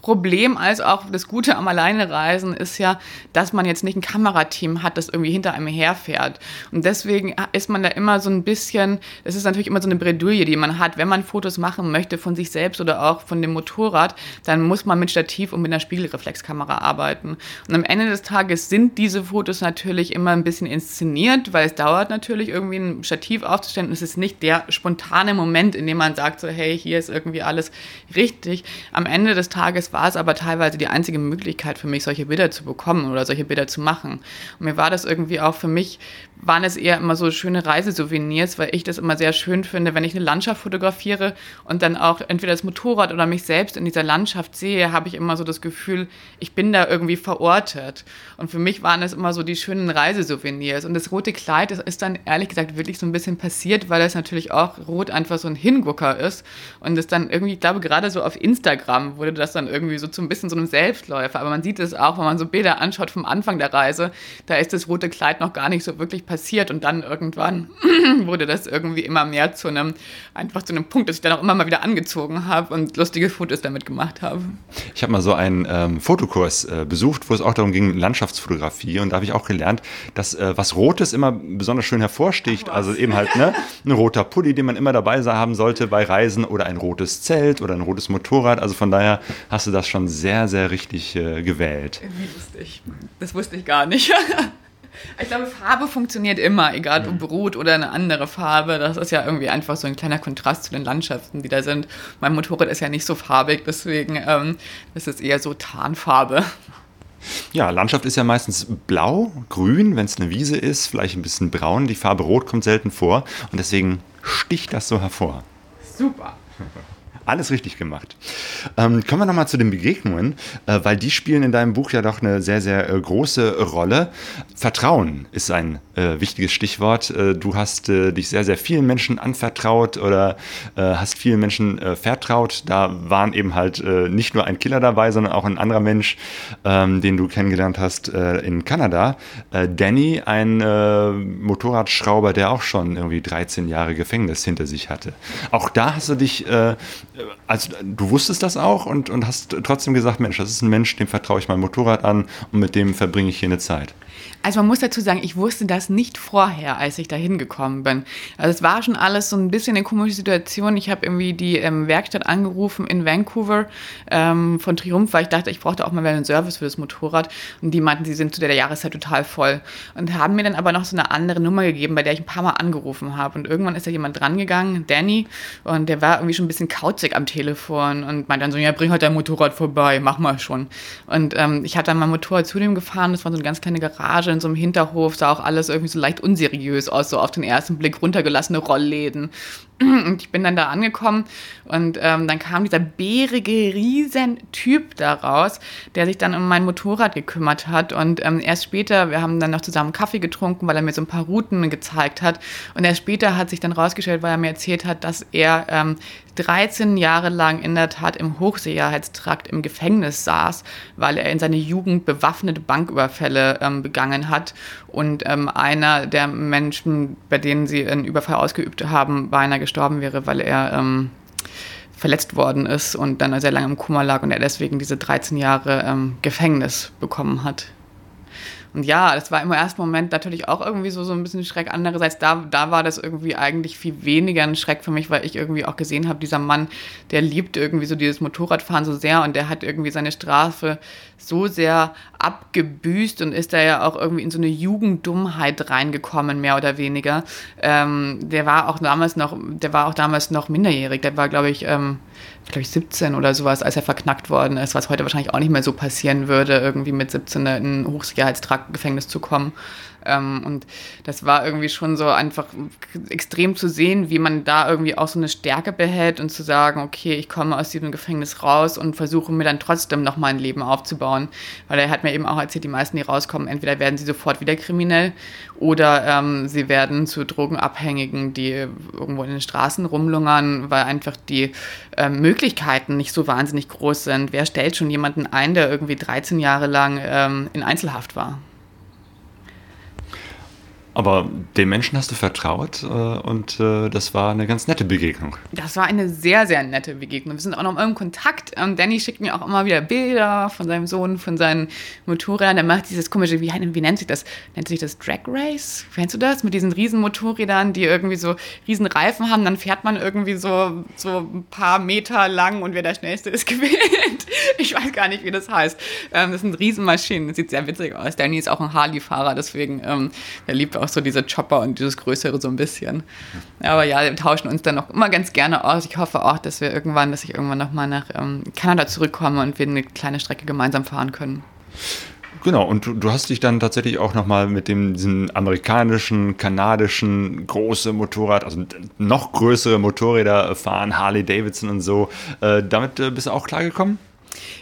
Problem als auch das Gute am Alleinereisen ist ja, dass man jetzt nicht ein Kamerateam hat, das irgendwie hinter einem herfährt. Und deswegen ist man da immer so ein bisschen, es ist natürlich immer so eine Bredouille, die man hat. Wenn man Fotos machen möchte von sich selbst oder auch von dem Motorrad, dann muss man mit Stativ und mit einer Spiegelreflexkamera arbeiten. Und am Ende des Tages sind diese Fotos natürlich immer ein bisschen inszeniert, weil es dauert natürlich irgendwie ein Stativ aufzustellen. Es ist nicht der spontane Moment, in dem man sagt so, hey, hier ist irgendwie alles richtig. Am Ende des Tages war es aber teilweise die einzige Möglichkeit für mich, solche Bilder zu bekommen oder solche Bilder zu machen. Und mir war das irgendwie auch für mich, waren es eher immer so schöne Reisesouvenirs, weil ich das immer sehr schön finde, wenn ich eine Landschaft fotografiere und dann auch entweder das Motorrad oder mich selbst in dieser Landschaft sehe, habe ich immer so das Gefühl, ich bin da irgendwie verortet. Und für mich waren es immer so die schönen Reisesouvenirs. Und das rote Kleid, das ist dann ehrlich gesagt wirklich so ein bisschen passiert, weil das natürlich auch rot einfach so ein Hingucker ist. Und es dann irgendwie, ich glaube, gerade so auf Instagram wurde das dann irgendwie irgendwie so zu ein bisschen so einem Selbstläufer. Aber man sieht es auch, wenn man so Bilder anschaut vom Anfang der Reise, da ist das rote Kleid noch gar nicht so wirklich passiert und dann irgendwann wurde das irgendwie immer mehr zu einem, einfach zu einem Punkt, dass ich dann auch immer mal wieder angezogen habe und lustige Fotos damit gemacht habe. Ich habe mal so einen ähm, Fotokurs äh, besucht, wo es auch darum ging, Landschaftsfotografie und da habe ich auch gelernt, dass äh, was Rotes immer besonders schön hervorsticht, also eben halt ne, ein roter Pulli, den man immer dabei haben sollte bei Reisen oder ein rotes Zelt oder ein rotes Motorrad, also von daher hast du das schon sehr, sehr richtig äh, gewählt. Wie lustig. Das wusste ich gar nicht. Ich glaube, Farbe funktioniert immer, egal ob Rot oder eine andere Farbe. Das ist ja irgendwie einfach so ein kleiner Kontrast zu den Landschaften, die da sind. Mein Motorrad ist ja nicht so farbig, deswegen ähm, ist es eher so Tarnfarbe. Ja, Landschaft ist ja meistens blau, grün, wenn es eine Wiese ist, vielleicht ein bisschen braun. Die Farbe Rot kommt selten vor und deswegen sticht das so hervor. Super. Alles richtig gemacht. Ähm, kommen wir nochmal zu den Begegnungen, äh, weil die spielen in deinem Buch ja doch eine sehr, sehr äh, große Rolle. Vertrauen ist ein äh, wichtiges Stichwort. Äh, du hast äh, dich sehr, sehr vielen Menschen anvertraut oder äh, hast vielen Menschen vertraut. Da waren eben halt nicht nur ein Killer dabei, sondern auch ein anderer Mensch, ähm, den du kennengelernt hast in Kanada. Danny, ein Motorradschrauber, der auch schon irgendwie 13 Jahre Gefängnis hinter sich hatte. Auch da hast du dich also du wusstest das auch und, und hast trotzdem gesagt, Mensch, das ist ein Mensch, dem vertraue ich mein Motorrad an und mit dem verbringe ich hier eine Zeit. Also man muss dazu sagen, ich wusste das nicht vorher, als ich da hingekommen bin. Also es war schon alles so ein bisschen eine komische Situation. Ich habe irgendwie die ähm, Werkstatt angerufen in Vancouver ähm, von Triumph, weil ich dachte, ich brauchte auch mal einen Service für das Motorrad. Und die meinten, sie sind zu der Jahreszeit total voll. Und haben mir dann aber noch so eine andere Nummer gegeben, bei der ich ein paar Mal angerufen habe. Und irgendwann ist da jemand drangegangen, Danny, und der war irgendwie schon ein bisschen kauzig am Telefon und meinte dann so, ja, bring halt dein Motorrad vorbei, mach mal schon. Und ähm, ich hatte dann mein Motorrad zu dem gefahren, das war so eine ganz kleine Garage in so einem Hinterhof, sah auch alles irgendwie so leicht unseriös aus, so auf den ersten Blick runtergelassene Rollläden. Und ich bin dann da angekommen und ähm, dann kam dieser bärige Riesentyp daraus, der sich dann um mein Motorrad gekümmert hat. Und ähm, erst später, wir haben dann noch zusammen Kaffee getrunken, weil er mir so ein paar Routen gezeigt hat. Und erst später hat sich dann rausgestellt, weil er mir erzählt hat, dass er ähm, 13 Jahre lang in der Tat im Hochsicherheitstrakt im Gefängnis saß, weil er in seiner Jugend bewaffnete Banküberfälle ähm, begangen hat. Und ähm, einer der Menschen, bei denen sie einen Überfall ausgeübt haben, beinahe gestorben wäre, weil er ähm, verletzt worden ist und dann sehr lange im Kummer lag und er deswegen diese 13 Jahre ähm, Gefängnis bekommen hat. Und ja, das war im ersten Moment natürlich auch irgendwie so, so ein bisschen Schreck. Andererseits, da, da war das irgendwie eigentlich viel weniger ein Schreck für mich, weil ich irgendwie auch gesehen habe, dieser Mann, der liebt irgendwie so dieses Motorradfahren so sehr und der hat irgendwie seine Strafe so sehr abgebüßt und ist da ja auch irgendwie in so eine Jugenddummheit reingekommen, mehr oder weniger. Ähm, der war auch damals noch, der war auch damals noch minderjährig. Der war, glaube ich, ähm, glaube ich, 17 oder sowas, als er verknackt worden ist, was heute wahrscheinlich auch nicht mehr so passieren würde, irgendwie mit 17 in ein Hochsicherheitstrakt-Gefängnis zu kommen. Ähm, und das war irgendwie schon so einfach extrem zu sehen, wie man da irgendwie auch so eine Stärke behält und zu sagen, okay, ich komme aus diesem Gefängnis raus und versuche mir dann trotzdem noch mal ein Leben aufzubauen. Weil er hat mir eben auch erzählt, die meisten, die rauskommen, entweder werden sie sofort wieder kriminell oder ähm, sie werden zu Drogenabhängigen, die irgendwo in den Straßen rumlungern, weil einfach die äh, Möglichkeiten nicht so wahnsinnig groß sind. Wer stellt schon jemanden ein, der irgendwie 13 Jahre lang ähm, in Einzelhaft war? Aber dem Menschen hast du vertraut äh, und äh, das war eine ganz nette Begegnung. Das war eine sehr, sehr nette Begegnung. Wir sind auch noch im Kontakt. Und Danny schickt mir auch immer wieder Bilder von seinem Sohn, von seinen Motorrädern. Der macht dieses komische, wie, wie nennt sich das? Nennt sich das Drag Race? Kennst du das? Mit diesen riesen Motorrädern, die irgendwie so riesen Reifen haben. Dann fährt man irgendwie so, so ein paar Meter lang und wer der Schnellste ist, gewinnt. Ich weiß gar nicht, wie das heißt. Ähm, das sind Riesenmaschinen. Das sieht sehr witzig aus. Danny ist auch ein Harley-Fahrer, deswegen ähm, der liebt auch so diese Chopper und dieses Größere so ein bisschen. Aber ja, wir tauschen uns dann noch immer ganz gerne aus. Ich hoffe auch, dass wir irgendwann, dass ich irgendwann nochmal nach ähm, Kanada zurückkomme und wir eine kleine Strecke gemeinsam fahren können. Genau, und du, du, hast dich dann tatsächlich auch nochmal mit dem diesen amerikanischen, kanadischen große Motorrad, also noch größere Motorräder fahren, Harley Davidson und so. Äh, damit äh, bist du auch klargekommen?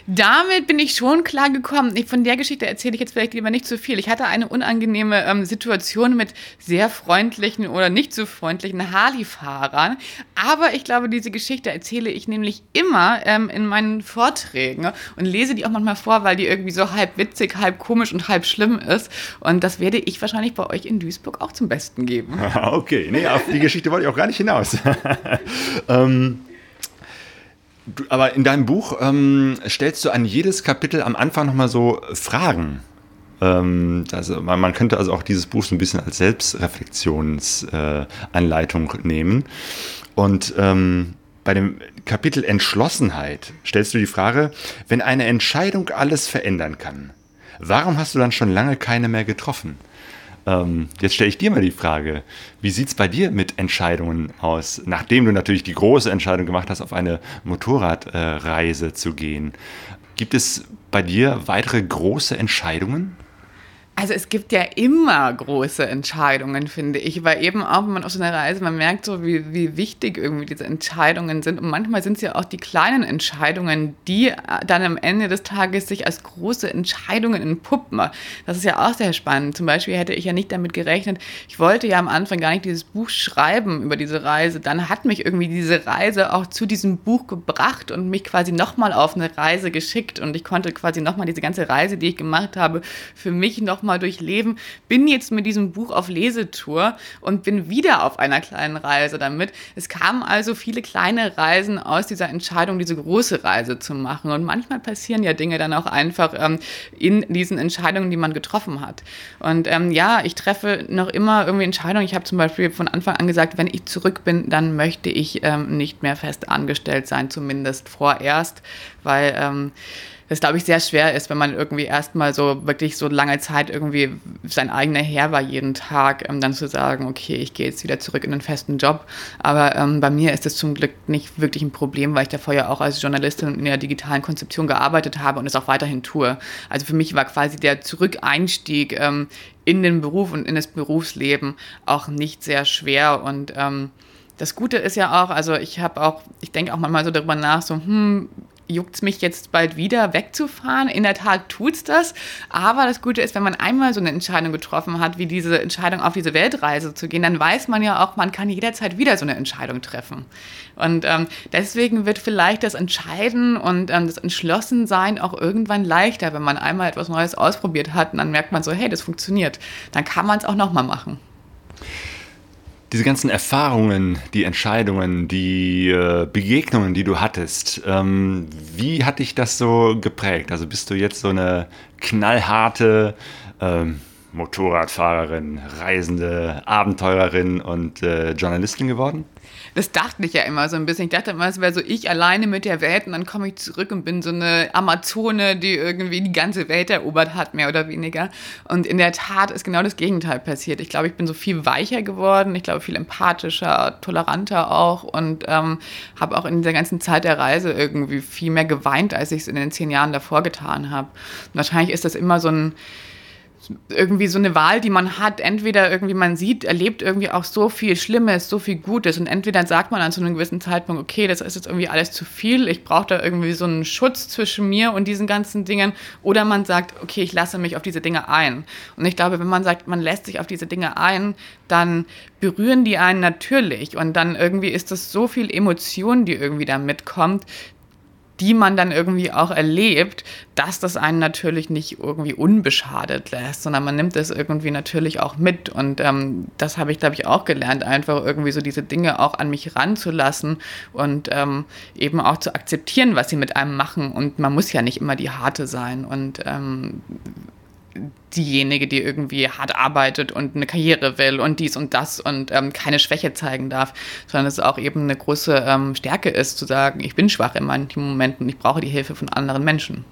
Damit bin ich schon klar gekommen. Von der Geschichte erzähle ich jetzt vielleicht lieber nicht zu viel. Ich hatte eine unangenehme ähm, Situation mit sehr freundlichen oder nicht so freundlichen Harley-Fahrern. Aber ich glaube, diese Geschichte erzähle ich nämlich immer ähm, in meinen Vorträgen und lese die auch manchmal vor, weil die irgendwie so halb witzig, halb komisch und halb schlimm ist. Und das werde ich wahrscheinlich bei euch in Duisburg auch zum Besten geben. okay, nee, auf die Geschichte wollte ich auch gar nicht hinaus. ähm Aber in deinem Buch ähm, stellst du an jedes Kapitel am Anfang nochmal so Fragen. Ähm, also man, man, könnte also auch dieses Buch so ein bisschen als Selbstreflexionsanleitung äh, nehmen. Und ähm, bei dem Kapitel Entschlossenheit stellst du die Frage, wenn eine Entscheidung alles verändern kann, warum hast du dann schon lange keine mehr getroffen? Ähm, jetzt stelle ich dir mal die Frage, wie sieht es bei dir mit Entscheidungen aus, nachdem du natürlich die große Entscheidung gemacht hast, auf eine Motorradreise äh, zu gehen? Gibt es bei dir weitere große Entscheidungen? Also es gibt ja immer große Entscheidungen, finde ich, weil eben auch, wenn man auf so einer Reise, man merkt so, wie, wie wichtig irgendwie diese Entscheidungen sind. Und manchmal sind es ja auch die kleinen Entscheidungen, die dann am Ende des Tages sich als große Entscheidungen entpuppen. Das ist ja auch sehr spannend. Zum Beispiel hätte ich ja nicht damit gerechnet, ich wollte ja am Anfang gar nicht dieses Buch schreiben über diese Reise. Dann hat mich irgendwie diese Reise auch zu diesem Buch gebracht und mich quasi nochmal auf eine Reise geschickt. Und ich konnte quasi nochmal diese ganze Reise, die ich gemacht habe, für mich nochmal nochmal durchleben. Bin jetzt mit diesem Buch auf Lesetour und bin wieder auf einer kleinen Reise damit. Es kamen also viele kleine Reisen aus dieser Entscheidung, diese große Reise zu machen. Und manchmal passieren ja Dinge dann auch einfach ähm, in diesen Entscheidungen, die man getroffen hat. Und ähm, ja, ich treffe noch immer irgendwie Entscheidungen. Ich habe zum Beispiel von Anfang an gesagt, wenn ich zurück bin, dann möchte ich ähm, nicht mehr fest angestellt sein, zumindest vorerst, weil ähm, das, glaube ich, sehr schwer ist, wenn man irgendwie erstmal so wirklich so lange Zeit irgendwie sein eigener Herr war jeden Tag, ähm, dann zu sagen, okay, ich gehe jetzt wieder zurück in einen festen Job. Aber ähm, bei mir ist das zum Glück nicht wirklich ein Problem, weil ich davor ja auch als Journalistin in der digitalen Konzeption gearbeitet habe und es auch weiterhin tue. Also für mich war quasi der Zurückeinstieg ähm, in den Beruf und in das Berufsleben auch nicht sehr schwer und ähm, das Gute ist ja auch, also ich habe auch, ich denke auch manchmal so darüber nach, so, hm, juckt es mich jetzt bald wieder wegzufahren. In der Tat tut es das. Aber das Gute ist, wenn man einmal so eine Entscheidung getroffen hat, wie diese Entscheidung auf diese Weltreise zu gehen, dann weiß man ja auch, man kann jederzeit wieder so eine Entscheidung treffen. Und ähm, deswegen wird vielleicht das Entscheiden und ähm, das Entschlossensein auch irgendwann leichter, wenn man einmal etwas Neues ausprobiert hat und dann merkt man so, hey, das funktioniert. Dann kann man es auch nochmal machen diese ganzen Erfahrungen, die Entscheidungen, die äh, Begegnungen, die du hattest, ähm, wie hat dich das so geprägt? Also bist du jetzt so eine knallharte ähm, Motorradfahrerin, Reisende, Abenteurerin und äh, Journalistin geworden? Das dachte ich ja immer so ein bisschen. Ich dachte immer, es wäre so ich alleine mit der Welt und dann komme ich zurück und bin so eine Amazone, die irgendwie die ganze Welt erobert hat, mehr oder weniger. Und in der Tat ist genau das Gegenteil passiert. Ich glaube, ich bin so viel weicher geworden, ich glaube, viel empathischer, toleranter auch und ähm, habe auch in dieser ganzen Zeit der Reise irgendwie viel mehr geweint, als ich es in den zehn Jahren davor getan habe. Wahrscheinlich ist das immer so ein irgendwie so eine Wahl, die man hat. Entweder irgendwie man sieht, erlebt irgendwie auch so viel Schlimmes, so viel Gutes und entweder sagt man an so einem gewissen Zeitpunkt, okay, das ist jetzt irgendwie alles zu viel, ich brauche da irgendwie so einen Schutz zwischen mir und diesen ganzen Dingen oder man sagt, okay, ich lasse mich auf diese Dinge ein. Und ich glaube, wenn man sagt, man lässt sich auf diese Dinge ein, dann berühren die einen natürlich und dann irgendwie ist das so viel Emotion, die irgendwie da mitkommt, die man dann irgendwie auch erlebt, dass das einen natürlich nicht irgendwie unbeschadet lässt, sondern man nimmt das irgendwie natürlich auch mit. Und ähm, das habe ich, glaube ich, auch gelernt, einfach irgendwie so diese Dinge auch an mich ranzulassen und ähm, eben auch zu akzeptieren, was sie mit einem machen. Und man muss ja nicht immer die Harte sein. Und ähm, diejenige, die irgendwie hart arbeitet und eine Karriere will und dies und das und ähm, keine Schwäche zeigen darf, sondern es auch eben eine große ähm, Stärke ist, zu sagen, ich bin schwach in manchen Momenten, ich brauche die Hilfe von anderen Menschen.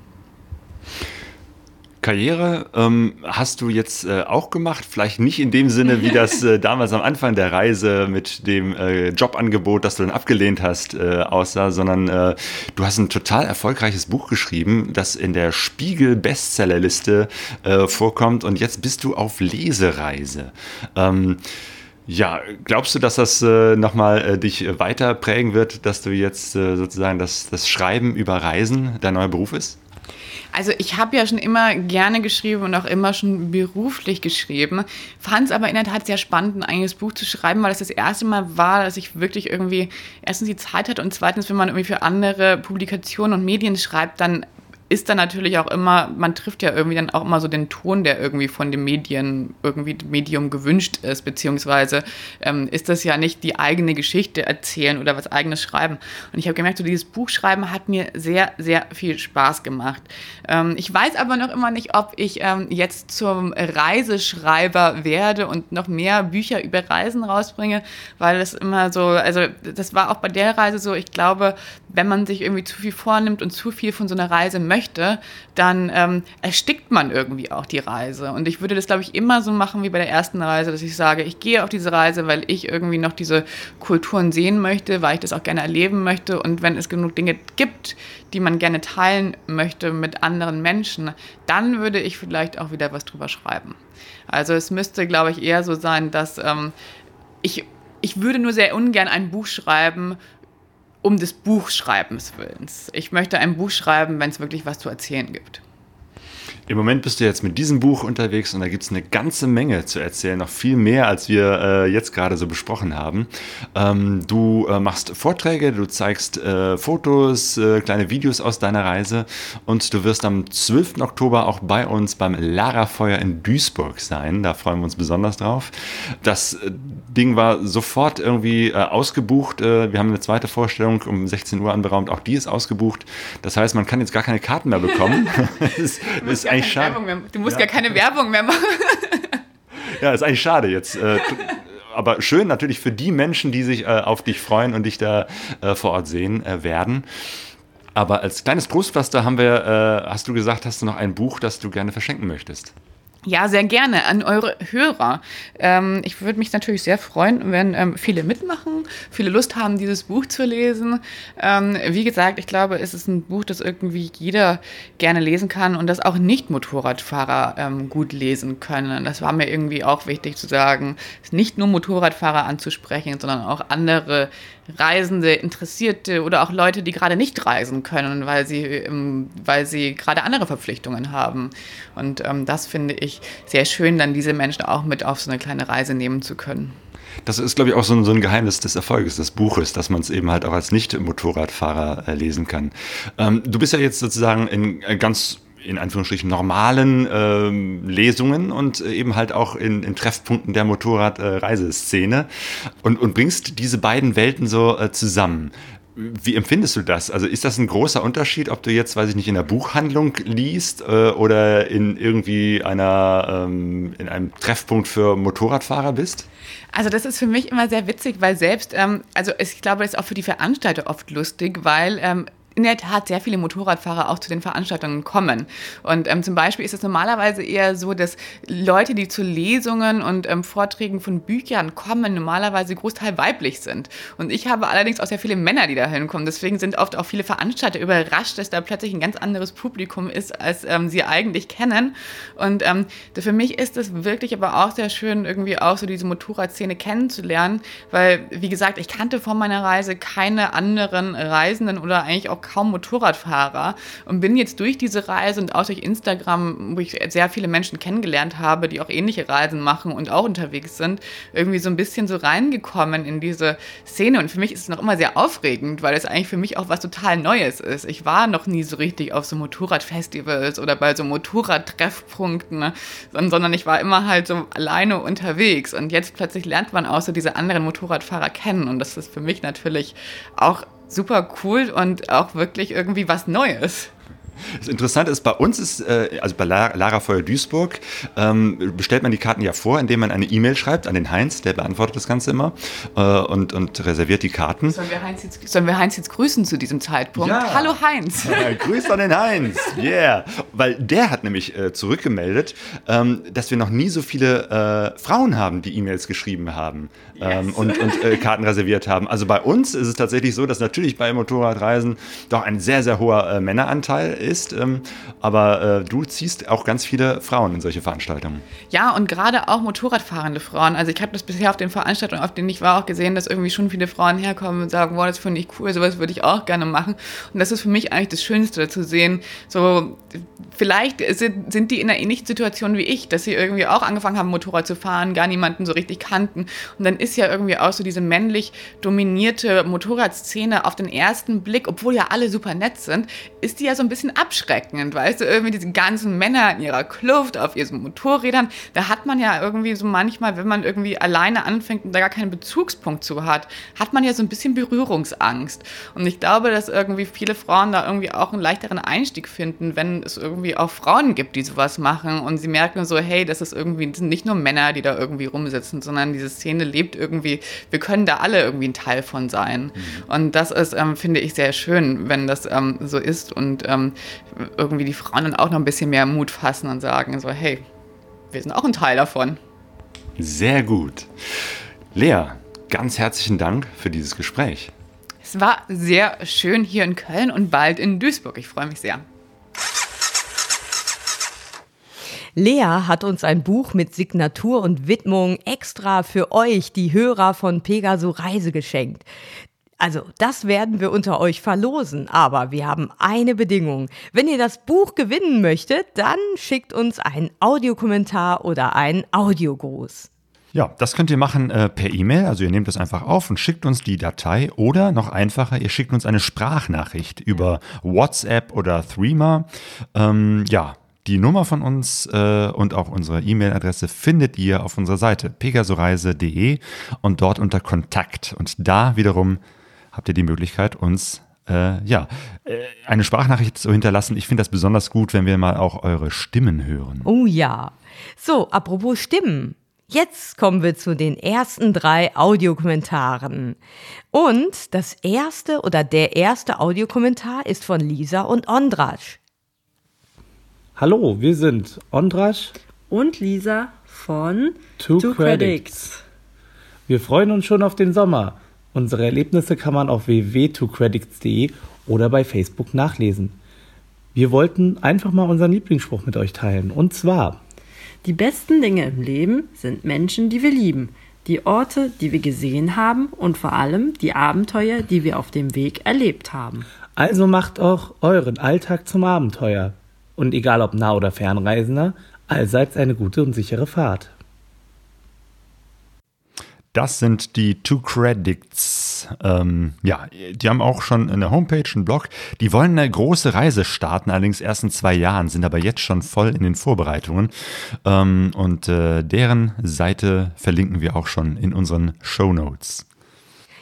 Karriere ähm, hast du jetzt äh, auch gemacht, vielleicht nicht in dem Sinne, wie das äh, damals am Anfang der Reise mit dem äh, Jobangebot, das du dann abgelehnt hast, äh, aussah, sondern äh, du hast ein total erfolgreiches Buch geschrieben, das in der Spiegel Bestsellerliste äh, vorkommt und jetzt bist du auf Lesereise. Ähm, ja, glaubst du, dass das äh, nochmal äh, dich weiter prägen wird, dass du jetzt sozusagen das, das Schreiben über Reisen dein neuer Beruf ist? Also ich habe ja schon immer gerne geschrieben und auch immer schon beruflich geschrieben, fand es aber in der Tat sehr spannend, ein eigenes Buch zu schreiben, weil es das, das erste Mal war, dass ich wirklich irgendwie erstens die Zeit hatte und zweitens, wenn man irgendwie für andere Publikationen und Medien schreibt, dann ist dann natürlich auch immer, man trifft ja irgendwie dann auch immer so den Ton, der irgendwie von dem Medien, irgendwie Medium gewünscht ist, beziehungsweise ähm, ist das ja nicht die eigene Geschichte erzählen oder was eigenes schreiben. Und ich habe gemerkt, so dieses Buchschreiben hat mir sehr, sehr viel Spaß gemacht. Ähm, ich weiß aber noch immer nicht, ob ich ähm, jetzt zum Reiseschreiber werde und noch mehr Bücher über Reisen rausbringe, weil das immer so, also das war auch bei der Reise so, ich glaube, wenn man sich irgendwie zu viel vornimmt und zu viel von so einer Reise möchte, möchte, dann ähm, erstickt man irgendwie auch die Reise. Und ich würde das, glaube ich, immer so machen wie bei der ersten Reise, dass ich sage, ich gehe auf diese Reise, weil ich irgendwie noch diese Kulturen sehen möchte, weil ich das auch gerne erleben möchte. Und wenn es genug Dinge gibt, die man gerne teilen möchte mit anderen Menschen, dann würde ich vielleicht auch wieder was drüber schreiben. Also es müsste, glaube ich, eher so sein, dass ähm, ich, ich würde nur sehr ungern ein Buch schreiben um des Buchschreibens willens. Ich möchte ein Buch schreiben, wenn es wirklich was zu erzählen gibt. Im Moment bist du jetzt mit diesem Buch unterwegs und da gibt es eine ganze Menge zu erzählen, noch viel mehr, als wir äh, jetzt gerade so besprochen haben. Ähm, du äh, machst Vorträge, du zeigst äh, Fotos, äh, kleine Videos aus deiner Reise und du wirst am 12. Oktober auch bei uns beim Lara-Feuer in Duisburg sein. Da freuen wir uns besonders drauf. Das äh, Ding war sofort irgendwie äh, ausgebucht. wir haben eine zweite Vorstellung um 16 Uhr anberaumt, auch die ist ausgebucht. Das heißt, man kann jetzt gar keine Karten mehr bekommen. ist, ist eigentlich schade. Du musst ja. gar keine Werbung mehr machen. ja, ist eigentlich schade jetzt. Äh, aber schön natürlich für die Menschen, die sich äh, auf dich freuen und dich da äh, vor Ort sehen werden. Aber als kleines Trostpflaster haben wir, hast du gesagt, hast du noch ein Buch, das du gerne verschenken möchtest? Ja, sehr gerne an eure Hörer. Ähm, ich würde mich natürlich sehr freuen, wenn ähm, viele mitmachen, viele Lust haben, dieses Buch zu lesen. Ähm, wie gesagt, ich glaube, es ist ein Buch, das irgendwie jeder gerne lesen kann und das auch Nicht-Motorradfahrer ähm, gut lesen können. Das war mir irgendwie auch wichtig zu sagen, nicht nur Motorradfahrer anzusprechen, sondern auch andere Reisende, Interessierte oder auch Leute, die gerade nicht reisen können, weil sie, ähm, weil sie gerade andere Verpflichtungen haben. Und ähm, das finde ich sehr schön, dann diese Menschen auch mit auf so eine kleine Reise nehmen zu können. Das ist, glaube ich, auch so ein, so ein, Geheimnis des Erfolges des Buches, dass man es eben halt auch als Nicht-Motorradfahrer äh, lesen kann. Ähm, du bist ja jetzt sozusagen in äh, ganz in Anführungsstrichen normalen ähm, Lesungen und äh, eben halt auch in, in Treffpunkten der Motorradreiseszene äh, und, und bringst diese beiden Welten so äh, zusammen. Wie empfindest du das? Also ist das ein großer Unterschied, ob du jetzt, weiß ich nicht, in der Buchhandlung liest äh, oder in irgendwie einer, ähm, in einem Treffpunkt für Motorradfahrer bist? Also das ist für mich immer sehr witzig, weil selbst, ähm, also ich glaube, das ist auch für die Veranstalter oft lustig, weil ähm, in der Tat sehr viele Motorradfahrer auch zu den Veranstaltungen kommen. Und ähm, zum Beispiel ist es normalerweise eher so, dass Leute, die zu Lesungen und ähm, Vorträgen von Büchern kommen, normalerweise großteil weiblich sind. Und ich habe allerdings auch sehr viele Männer, die da hinkommen. Deswegen sind oft auch viele Veranstalter überrascht, dass da plötzlich ein ganz anderes Publikum ist, als ähm, sie eigentlich kennen. Und ähm, für mich ist es wirklich aber auch sehr schön, irgendwie auch so diese Motorradszene kennenzulernen, weil, wie gesagt, ich kannte vor meiner Reise keine anderen Reisenden oder eigentlich auch kaum Motorradfahrer und bin jetzt durch diese Reise und auch durch Instagram, wo ich sehr viele Menschen kennengelernt habe, die auch ähnliche Reisen machen und auch unterwegs sind, irgendwie so ein bisschen so reingekommen in diese Szene. Und für mich ist es noch immer sehr aufregend, weil es eigentlich für mich auch was total Neues ist. Ich war noch nie so richtig auf so Motorradfestivals oder bei so Motorradtreffpunkten, ne? sondern ich war immer halt so alleine unterwegs. Und jetzt plötzlich lernt man auch so diese anderen Motorradfahrer kennen. Und das ist für mich natürlich auch super cool und auch wirklich irgendwie was Neues. Das Interessante ist, bei uns ist, äh, also bei Lara Feuer Duisburg, ähm, bestellt man die Karten ja vor, indem man eine E-Mail schreibt an den Heinz, der beantwortet das Ganze immer äh, und, und reserviert die Karten. Sollen wir, Heinz jetzt, sollen wir Heinz jetzt grüßen zu diesem Zeitpunkt? Ja. Hallo Heinz! Ja, grüß an den Heinz! Yeah! Weil der hat nämlich äh, zurückgemeldet, ähm, dass wir noch nie so viele Frauen haben, die E-Mails geschrieben haben ähm, yes. und, und Karten reserviert haben. Also bei uns ist es tatsächlich so, dass natürlich bei Motorradreisen doch ein sehr, sehr hoher Männeranteil ist. Ähm, aber äh, du ziehst auch ganz viele Frauen in solche Veranstaltungen. Ja, und gerade auch Motorradfahrende Frauen. Also ich habe das bisher auf den Veranstaltungen, auf denen ich war, auch gesehen, dass irgendwie schon viele Frauen herkommen und sagen, wow, das finde ich cool, sowas würde ich auch gerne machen. Und das ist für mich eigentlich das Schönste zu sehen. So, vielleicht sind, sind die in einer ähnlichen Situation wie ich, dass sie irgendwie auch angefangen haben, Motorrad zu fahren, gar niemanden so richtig kannten. Und dann ist ja irgendwie auch so diese männlich dominierte Motorradszene auf den ersten Blick, obwohl ja alle super nett sind, ist die ja so ein bisschen abschreckend, weißt du, irgendwie diese ganzen Männer in ihrer Kluft auf ihren Motorrädern, da hat man ja irgendwie so manchmal, wenn man irgendwie alleine anfängt und da gar keinen Bezugspunkt zu hat, hat man ja so ein bisschen Berührungsangst. Und ich glaube, dass irgendwie viele Frauen da irgendwie auch einen leichteren Einstieg finden, wenn es irgendwie auch Frauen gibt, die sowas machen und sie merken so, hey, das ist irgendwie, das sind nicht nur Männer, die da irgendwie rumsitzen, sondern diese Szene lebt irgendwie, wir können da alle irgendwie ein Teil von sein. Mhm. Und das ist, ähm, finde ich, sehr schön, wenn das ähm, so ist und ähm, irgendwie die Frauen dann auch noch ein bisschen mehr Mut fassen und sagen so, hey, wir sind auch ein Teil davon. Sehr gut. Lea, ganz herzlichen Dank für dieses Gespräch. Es war sehr schön hier in Köln und bald in Duisburg. Ich freue mich sehr. Lea hat uns ein Buch mit Signatur und Widmung extra für euch, die Hörer von Pegaso Reise geschenkt. Also, das werden wir unter euch verlosen, aber wir haben eine Bedingung. Wenn ihr das Buch gewinnen möchtet, dann schickt uns einen Audiokommentar oder einen Audiogruß. Ja, das könnt ihr machen äh, per E-Mail. Also ihr nehmt das einfach auf und schickt uns die Datei oder noch einfacher, ihr schickt uns eine Sprachnachricht über WhatsApp oder Threema. Ähm, ja, die Nummer von uns äh, und auch unsere E-Mail-Adresse findet ihr auf unserer Seite pegasoreise.de und dort unter Kontakt. Und da wiederum habt ihr die Möglichkeit, uns äh, ja, äh, eine Sprachnachricht zu hinterlassen. Ich finde das besonders gut, wenn wir mal auch eure Stimmen hören. Oh ja. So, apropos Stimmen. Jetzt kommen wir zu den ersten drei Audiokommentaren. Und das erste oder der erste Audiokommentar ist von Lisa und Ondrasch. Hallo, wir sind Ondrasch und Lisa von Two, Two Credits. Wir freuen uns schon auf den Sommer. Unsere Erlebnisse kann man auf www.twocredits.de oder bei Facebook nachlesen. Wir wollten einfach mal unseren Lieblingsspruch mit euch teilen. Und zwar: Die besten Dinge im Leben sind Menschen, die wir lieben, die Orte, die wir gesehen haben und vor allem die Abenteuer, die wir auf dem Weg erlebt haben. Also macht auch euren Alltag zum Abenteuer. Und egal ob Nah- oder Fernreisender, allseits eine gute und sichere Fahrt. Das sind die Two Credits. Ähm, ja, die haben auch schon eine Homepage, einen Blog. Die wollen eine große Reise starten, allerdings erst in zwei Jahren, sind aber jetzt schon voll in den Vorbereitungen. Ähm, und äh, deren Seite verlinken wir auch schon in unseren Show Notes.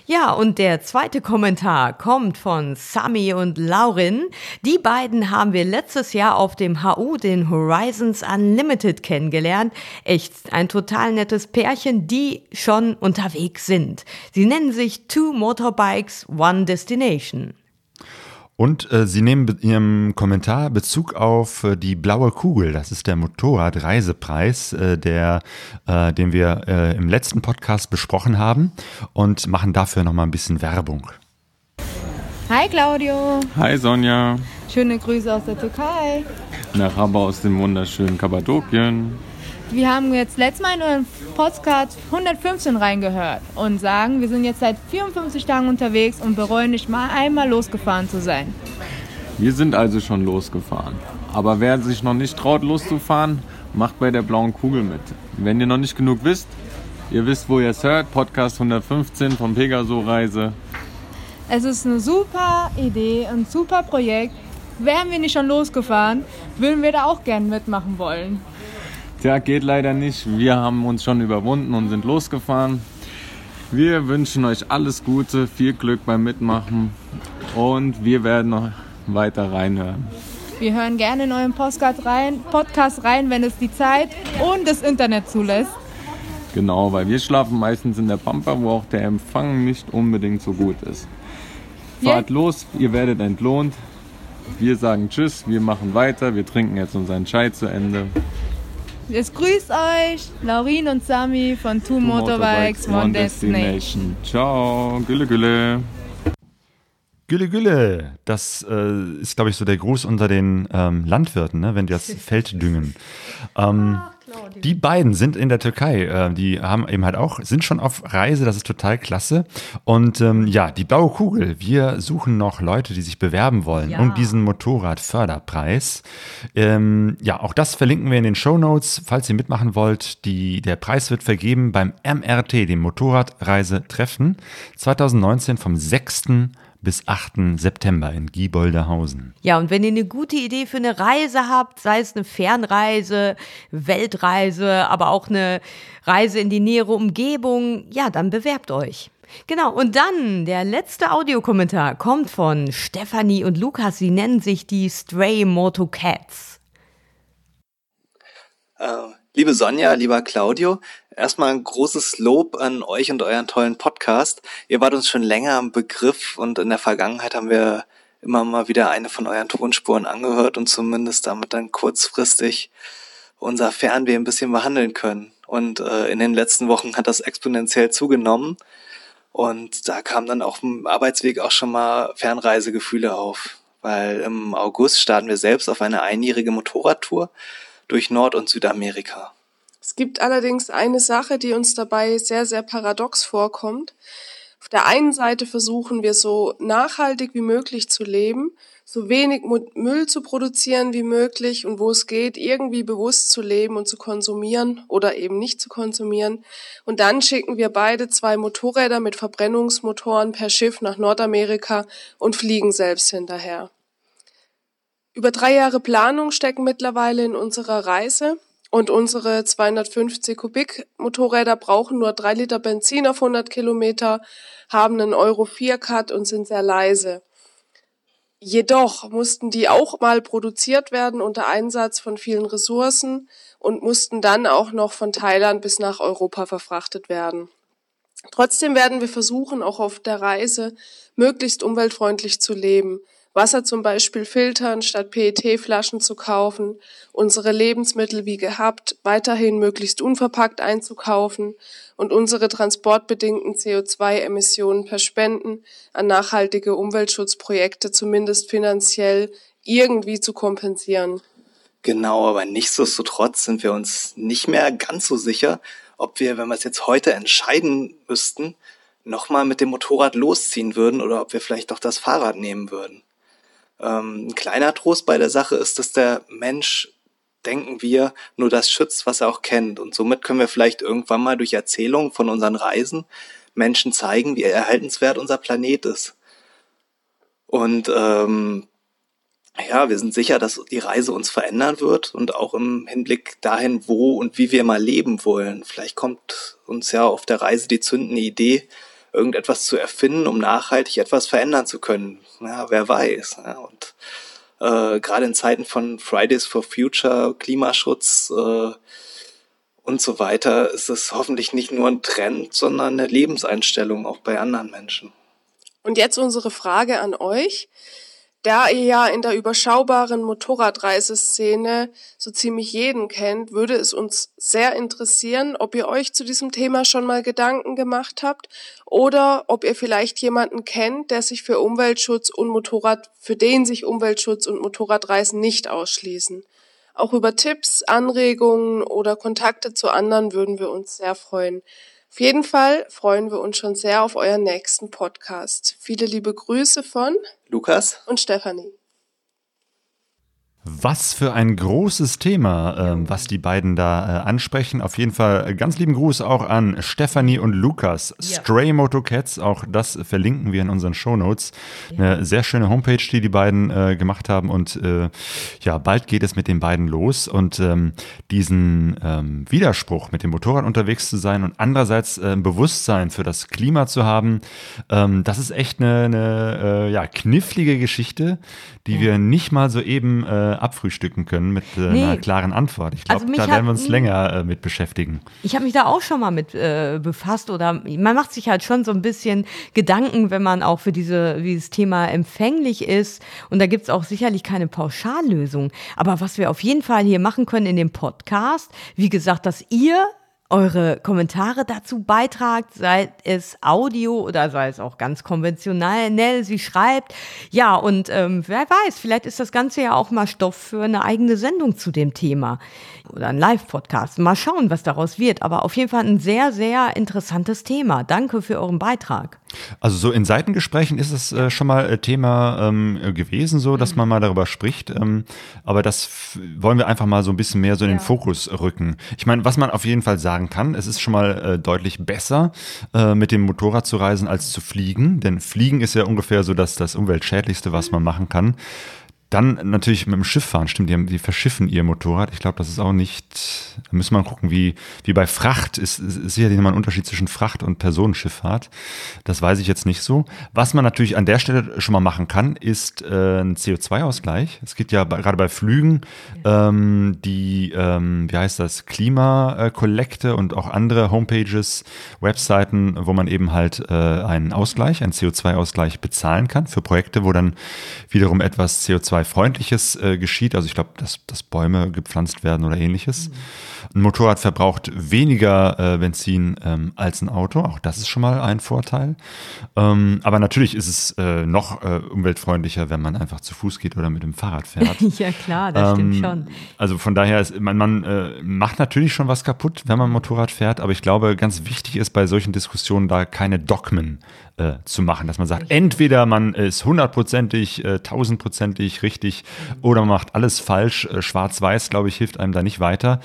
Ja, und der zweite Kommentar kommt von Sami und Laurin. Die beiden haben wir letztes Jahr auf dem HU, den Horizons Unlimited, kennengelernt. Echt ein total nettes Pärchen, die schon unterwegs sind. Sie nennen sich Two Motorbikes, One Destination. Und äh, Sie nehmen in Ihrem Kommentar Bezug auf äh, die blaue Kugel. Das ist der Motorradreisepreis, äh, der, äh, den wir äh, im letzten Podcast besprochen haben und machen dafür nochmal ein bisschen Werbung. Hi Claudio. Hi Sonja. Schöne Grüße aus der Türkei. Nach aber aus dem wunderschönen Kappadokien. Wir haben jetzt letztes Mal in euren Podcast 115 reingehört und sagen, wir sind jetzt seit 54 Tagen unterwegs und bereuen nicht mal einmal losgefahren zu sein. Wir sind also schon losgefahren. Aber wer sich noch nicht traut, loszufahren, macht bei der blauen Kugel mit. Wenn ihr noch nicht genug wisst, ihr wisst, wo ihr es hört, Podcast 115 von Pegaso Reise. Es ist eine super Idee, ein super Projekt. Wären wir nicht schon losgefahren, würden wir da auch gern mitmachen wollen. Tja, geht leider nicht. Wir haben uns schon überwunden und sind losgefahren. Wir wünschen euch alles Gute, viel Glück beim Mitmachen und wir werden noch weiter reinhören. Wir hören gerne in euren Podcast rein, Podcast rein, wenn es die Zeit und das Internet zulässt. Genau, weil wir schlafen meistens in der Pampa, wo auch der Empfang nicht unbedingt so gut ist. Fahrt los, ihr werdet entlohnt. Wir sagen Tschüss, wir machen weiter, wir trinken jetzt unseren Chai zu Ende. Es grüßt euch Laurin und Sami von Two, Two Motorbikes, Motorbikes, One, Destination. Destination. Ciao, Gülle Gülle. Gülle Gülle, das äh, ist, glaube ich, so der Gruß unter den ähm, Landwirten, ne, wenn die das Feld düngen. Ähm, die beiden sind in der Türkei. Äh, die haben eben halt auch, sind schon auf Reise, das ist total klasse. Und ähm, ja, die blaue Kugel. Wir suchen noch Leute, die sich bewerben wollen ja. um diesen Motorradförderpreis. Ähm, ja, auch das verlinken wir in den Show Notes, falls ihr mitmachen wollt. Die, der Preis wird vergeben beim MRT, dem Motorradreisetreffen 2019 vom 6 bis 8. September in Gieboldehausen. Ja, und wenn ihr eine gute Idee für eine Reise habt, sei es eine Fernreise, Weltreise, aber auch eine Reise in die nähere Umgebung, ja, dann bewerbt euch. Genau, und dann der letzte Audiokommentar kommt von Stefanie und Lukas. Sie nennen sich die Stray Moto Cats. Äh, liebe Sonja, lieber Claudio, Erstmal ein großes Lob an euch und euren tollen Podcast. Ihr wart uns schon länger im Begriff und in der Vergangenheit haben wir immer mal wieder eine von euren Tonspuren angehört und zumindest damit dann kurzfristig unser Fernweh ein bisschen behandeln können. Und äh, in den letzten Wochen hat das exponentiell zugenommen. Und da kamen dann auch im Arbeitsweg auch schon mal Fernreisegefühle auf. Weil im August starten wir selbst auf eine einjährige Motorradtour durch Nord- und Südamerika. Es gibt allerdings eine Sache, die uns dabei sehr, sehr paradox vorkommt. Auf der einen Seite versuchen wir so nachhaltig wie möglich zu leben, so wenig Müll zu produzieren wie möglich und wo es geht, irgendwie bewusst zu leben und zu konsumieren oder eben nicht zu konsumieren. Und dann schicken wir beide zwei Motorräder mit Verbrennungsmotoren per Schiff nach Nordamerika und fliegen selbst hinterher. Über drei Jahre Planung stecken mittlerweile in unserer Reise und unsere 250 Kubik Motorräder brauchen nur drei Liter Benzin auf 100 Kilometer, haben einen Euro 4 Cut und sind sehr leise. Jedoch mussten die auch mal produziert werden unter Einsatz von vielen Ressourcen und mussten dann auch noch von Thailand bis nach Europa verfrachtet werden. Trotzdem werden wir versuchen, auch auf der Reise möglichst umweltfreundlich zu leben Wasser zum Beispiel filtern, statt PET-Flaschen zu kaufen, unsere Lebensmittel wie gehabt weiterhin möglichst unverpackt einzukaufen und unsere transportbedingten CO2-Emissionen per Spenden an nachhaltige Umweltschutzprojekte zumindest finanziell irgendwie zu kompensieren. Genau, aber nichtsdestotrotz sind wir uns nicht mehr ganz so sicher, ob wir, wenn wir es jetzt heute entscheiden müssten, nochmal mit dem Motorrad losziehen würden oder ob wir vielleicht doch das Fahrrad nehmen würden. Ähm, ein kleiner Trost bei der Sache ist, dass der Mensch, denken wir, nur das schützt, was er auch kennt. Und somit können wir vielleicht irgendwann mal durch Erzählungen von unseren Reisen Menschen zeigen, wie erhaltenswert unser Planet ist. Und ähm, ja, wir sind sicher, dass die Reise uns verändern wird und auch im Hinblick dahin, wo und wie wir mal leben wollen. Vielleicht kommt uns ja auf der Reise die zündende Idee, irgendetwas zu erfinden, um nachhaltig etwas verändern zu können. Ja, wer weiß. Ja, und äh, gerade in Zeiten von Fridays for Future, Klimaschutz äh, und so weiter ist es hoffentlich nicht nur ein Trend, sondern eine Lebenseinstellung auch bei anderen Menschen. Und jetzt unsere Frage an euch. Da ihr ja in der überschaubaren Motorradreiseszene so ziemlich jeden kennt, würde es uns sehr interessieren, ob ihr euch zu diesem Thema schon mal Gedanken gemacht habt oder ob ihr vielleicht jemanden kennt, der sich für Umweltschutz und Motorrad, für den sich Umweltschutz und Motorradreisen nicht ausschließen. Auch über Tipps, Anregungen oder Kontakte zu anderen würden wir uns sehr freuen. Auf jeden Fall freuen wir uns schon sehr auf euren nächsten Podcast. Viele liebe Grüße von Lukas und Stefanie. Was für ein großes Thema, ähm, was die beiden da äh, ansprechen. Auf jeden Fall ganz lieben Gruß auch an Stefanie und Lukas. Ja. Stray Moto Cats, auch das verlinken wir in unseren Show Notes. Ja. Eine sehr schöne Homepage, die die beiden äh, gemacht haben. Und äh, ja, bald geht es mit den beiden los. Und ähm, diesen ähm, Widerspruch, mit dem Motorrad unterwegs zu sein und andererseits äh, Bewusstsein für das Klima zu haben, ähm, das ist echt eine, eine äh, ja, knifflige Geschichte, die ja. wir nicht mal so eben äh, abfrühstücken können mit äh, nee. einer klaren Antwort. Ich glaube, also da werden wir uns länger äh, mit beschäftigen. Ich habe mich da auch schon mal mit äh, befasst oder man macht sich halt schon so ein bisschen Gedanken, wenn man auch für diese, dieses Thema empfänglich ist. Und da gibt es auch sicherlich keine Pauschallösung. Aber was wir auf jeden Fall hier machen können in dem Podcast, wie gesagt, dass ihr eure Kommentare dazu beitragt, sei es Audio oder sei es auch ganz konventionell, sie schreibt. Ja, und ähm, wer weiß, vielleicht ist das Ganze ja auch mal Stoff für eine eigene Sendung zu dem Thema oder ein Live-Podcast. Mal schauen, was daraus wird. Aber auf jeden Fall ein sehr, sehr interessantes Thema. Danke für euren Beitrag. Also so in Seitengesprächen ist es äh, schon mal äh, Thema ähm, gewesen, so dass mhm. man mal darüber spricht. Ähm, aber das wollen wir einfach mal so ein bisschen mehr so in ja. den Fokus rücken. Ich meine, was man auf jeden Fall sagen kann, es ist schon mal äh, deutlich besser, äh, mit dem Motorrad zu reisen als zu fliegen. Denn Fliegen ist ja ungefähr so das, das umweltschädlichste, was man machen kann. Dann natürlich mit dem Schiff fahren, stimmt, die, haben, die verschiffen ihr Motorrad. Ich glaube, das ist auch nicht, da müssen wir mal gucken, wie, wie bei Fracht ist, ist, ist sicherlich nochmal ein Unterschied zwischen Fracht und Personenschifffahrt. Das weiß ich jetzt nicht so. Was man natürlich an der Stelle schon mal machen kann, ist äh, ein CO2-Ausgleich. Es gibt ja gerade bei Flügen ähm, die, ähm, wie heißt das, Klimakollekte und auch andere Homepages, Webseiten, wo man eben halt äh, einen Ausgleich, einen CO2-Ausgleich bezahlen kann für Projekte, wo dann wiederum etwas CO2 CO2-freundliches äh, geschieht. Also ich glaube, dass, dass Bäume gepflanzt werden oder ähnliches. Mhm. Ein Motorrad verbraucht weniger äh, Benzin ähm, als ein Auto. Auch das ist schon mal ein Vorteil. Ähm, aber natürlich ist es äh, noch äh, umweltfreundlicher, wenn man einfach zu Fuß geht oder mit dem Fahrrad fährt. ja klar, das ähm, stimmt schon. Also von daher ist man, man äh, macht natürlich schon was kaputt, wenn man Motorrad fährt. Aber ich glaube, ganz wichtig ist bei solchen Diskussionen da keine Dogmen äh, zu machen, dass man sagt, entweder man ist hundertprozentig, äh, tausendprozentig richtig oder man macht alles falsch. Äh, Schwarz-Weiß, glaube ich, hilft einem da nicht weiter.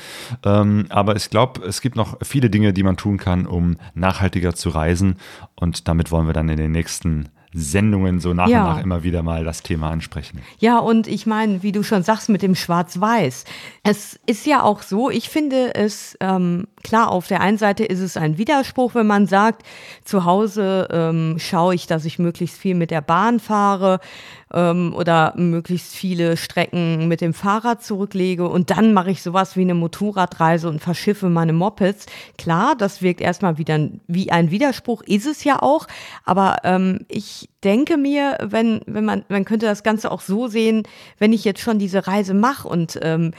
Ähm, aber ich glaube, es gibt noch viele Dinge, die man tun kann, um nachhaltiger zu reisen. Und damit wollen wir dann in den nächsten Sendungen so nach ja. und nach immer wieder mal das Thema ansprechen. Ja, und ich meine, wie du schon sagst mit dem Schwarz-Weiß, es ist ja auch so, ich finde es, ähm, klar, auf der einen Seite ist es ein Widerspruch, wenn man sagt, zu Hause ähm, schaue ich, dass ich möglichst viel mit der Bahn fahre ähm, oder möglichst viele Strecken mit dem Fahrrad zurücklege und dann mache ich sowas wie eine Motorradreise und verschiffe meine Mopeds. Klar, das wirkt erstmal wieder wie ein Widerspruch, ist es ja auch, aber ähm, ich ich denke mir, wenn, wenn man, man könnte das Ganze auch so sehen, wenn ich jetzt schon diese Reise mache und ähm,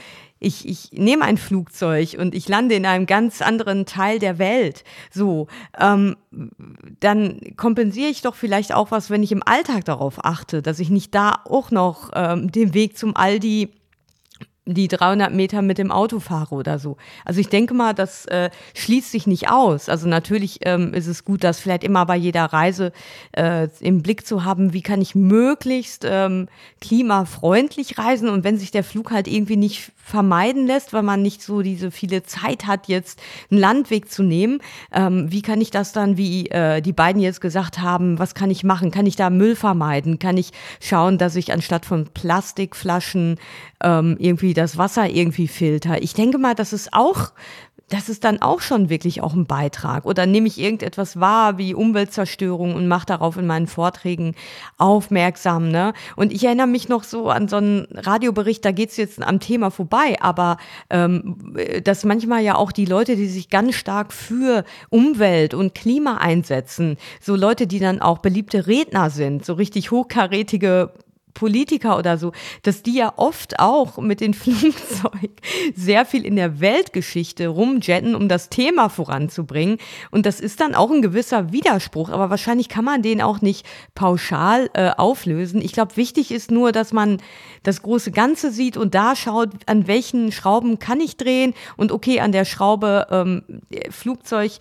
ich, ich nehme ein Flugzeug und ich lande in einem ganz anderen Teil der Welt, so, ähm, dann kompensiere ich doch vielleicht auch was, wenn ich im Alltag darauf achte, dass ich nicht da auch noch ähm, den Weg zum Aldi die 300 Meter mit dem Auto fahre oder so. Also ich denke mal, das äh, schließt sich nicht aus. Also natürlich ähm, ist es gut, das vielleicht immer bei jeder Reise äh, im Blick zu haben, wie kann ich möglichst ähm, klimafreundlich reisen und wenn sich der Flug halt irgendwie nicht vermeiden lässt, weil man nicht so diese viele Zeit hat, jetzt einen Landweg zu nehmen, ähm, wie kann ich das dann, wie äh, die beiden jetzt gesagt haben, was kann ich machen? Kann ich da Müll vermeiden? Kann ich schauen, dass ich anstatt von Plastikflaschen ähm, irgendwie das Wasser irgendwie filter. Ich denke mal, das ist auch das ist dann auch schon wirklich auch ein Beitrag. Oder nehme ich irgendetwas wahr wie Umweltzerstörung und mache darauf in meinen Vorträgen aufmerksam. Ne? Und ich erinnere mich noch so an so einen Radiobericht, da geht es jetzt am Thema vorbei, aber ähm, dass manchmal ja auch die Leute, die sich ganz stark für Umwelt und Klima einsetzen, so Leute, die dann auch beliebte Redner sind, so richtig hochkarätige Politiker oder so, dass die ja oft auch mit den Flugzeugen sehr viel in der Weltgeschichte rumjetten, um das Thema voranzubringen. Und das ist dann auch ein gewisser Widerspruch, aber wahrscheinlich kann man den auch nicht pauschal äh, auflösen. Ich glaube, wichtig ist nur, dass man das große Ganze sieht und da schaut, an welchen Schrauben kann ich drehen und okay, an der Schraube ähm, Flugzeug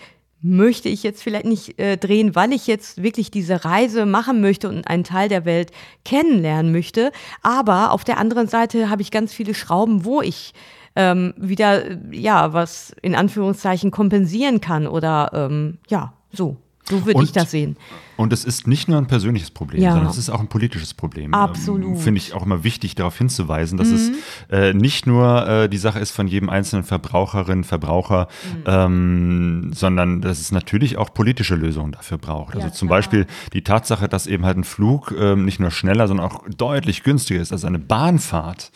möchte ich jetzt vielleicht nicht äh, drehen, weil ich jetzt wirklich diese Reise machen möchte und einen Teil der Welt kennenlernen möchte. Aber auf der anderen Seite habe ich ganz viele Schrauben, wo ich ähm, wieder, ja, was in Anführungszeichen kompensieren kann oder ähm, ja, so. So würde ich das sehen. Und es ist nicht nur ein persönliches Problem, ja. sondern es ist auch ein politisches Problem. Absolut. Ähm, Finde ich auch immer wichtig, darauf hinzuweisen, dass mhm. es äh, nicht nur äh, die Sache ist von jedem einzelnen Verbraucherin, Verbraucher, mhm. ähm, sondern dass es natürlich auch politische Lösungen dafür braucht. Also ja, zum Beispiel die Tatsache, dass eben halt ein Flug ähm, nicht nur schneller, sondern auch deutlich günstiger ist als eine Bahnfahrt.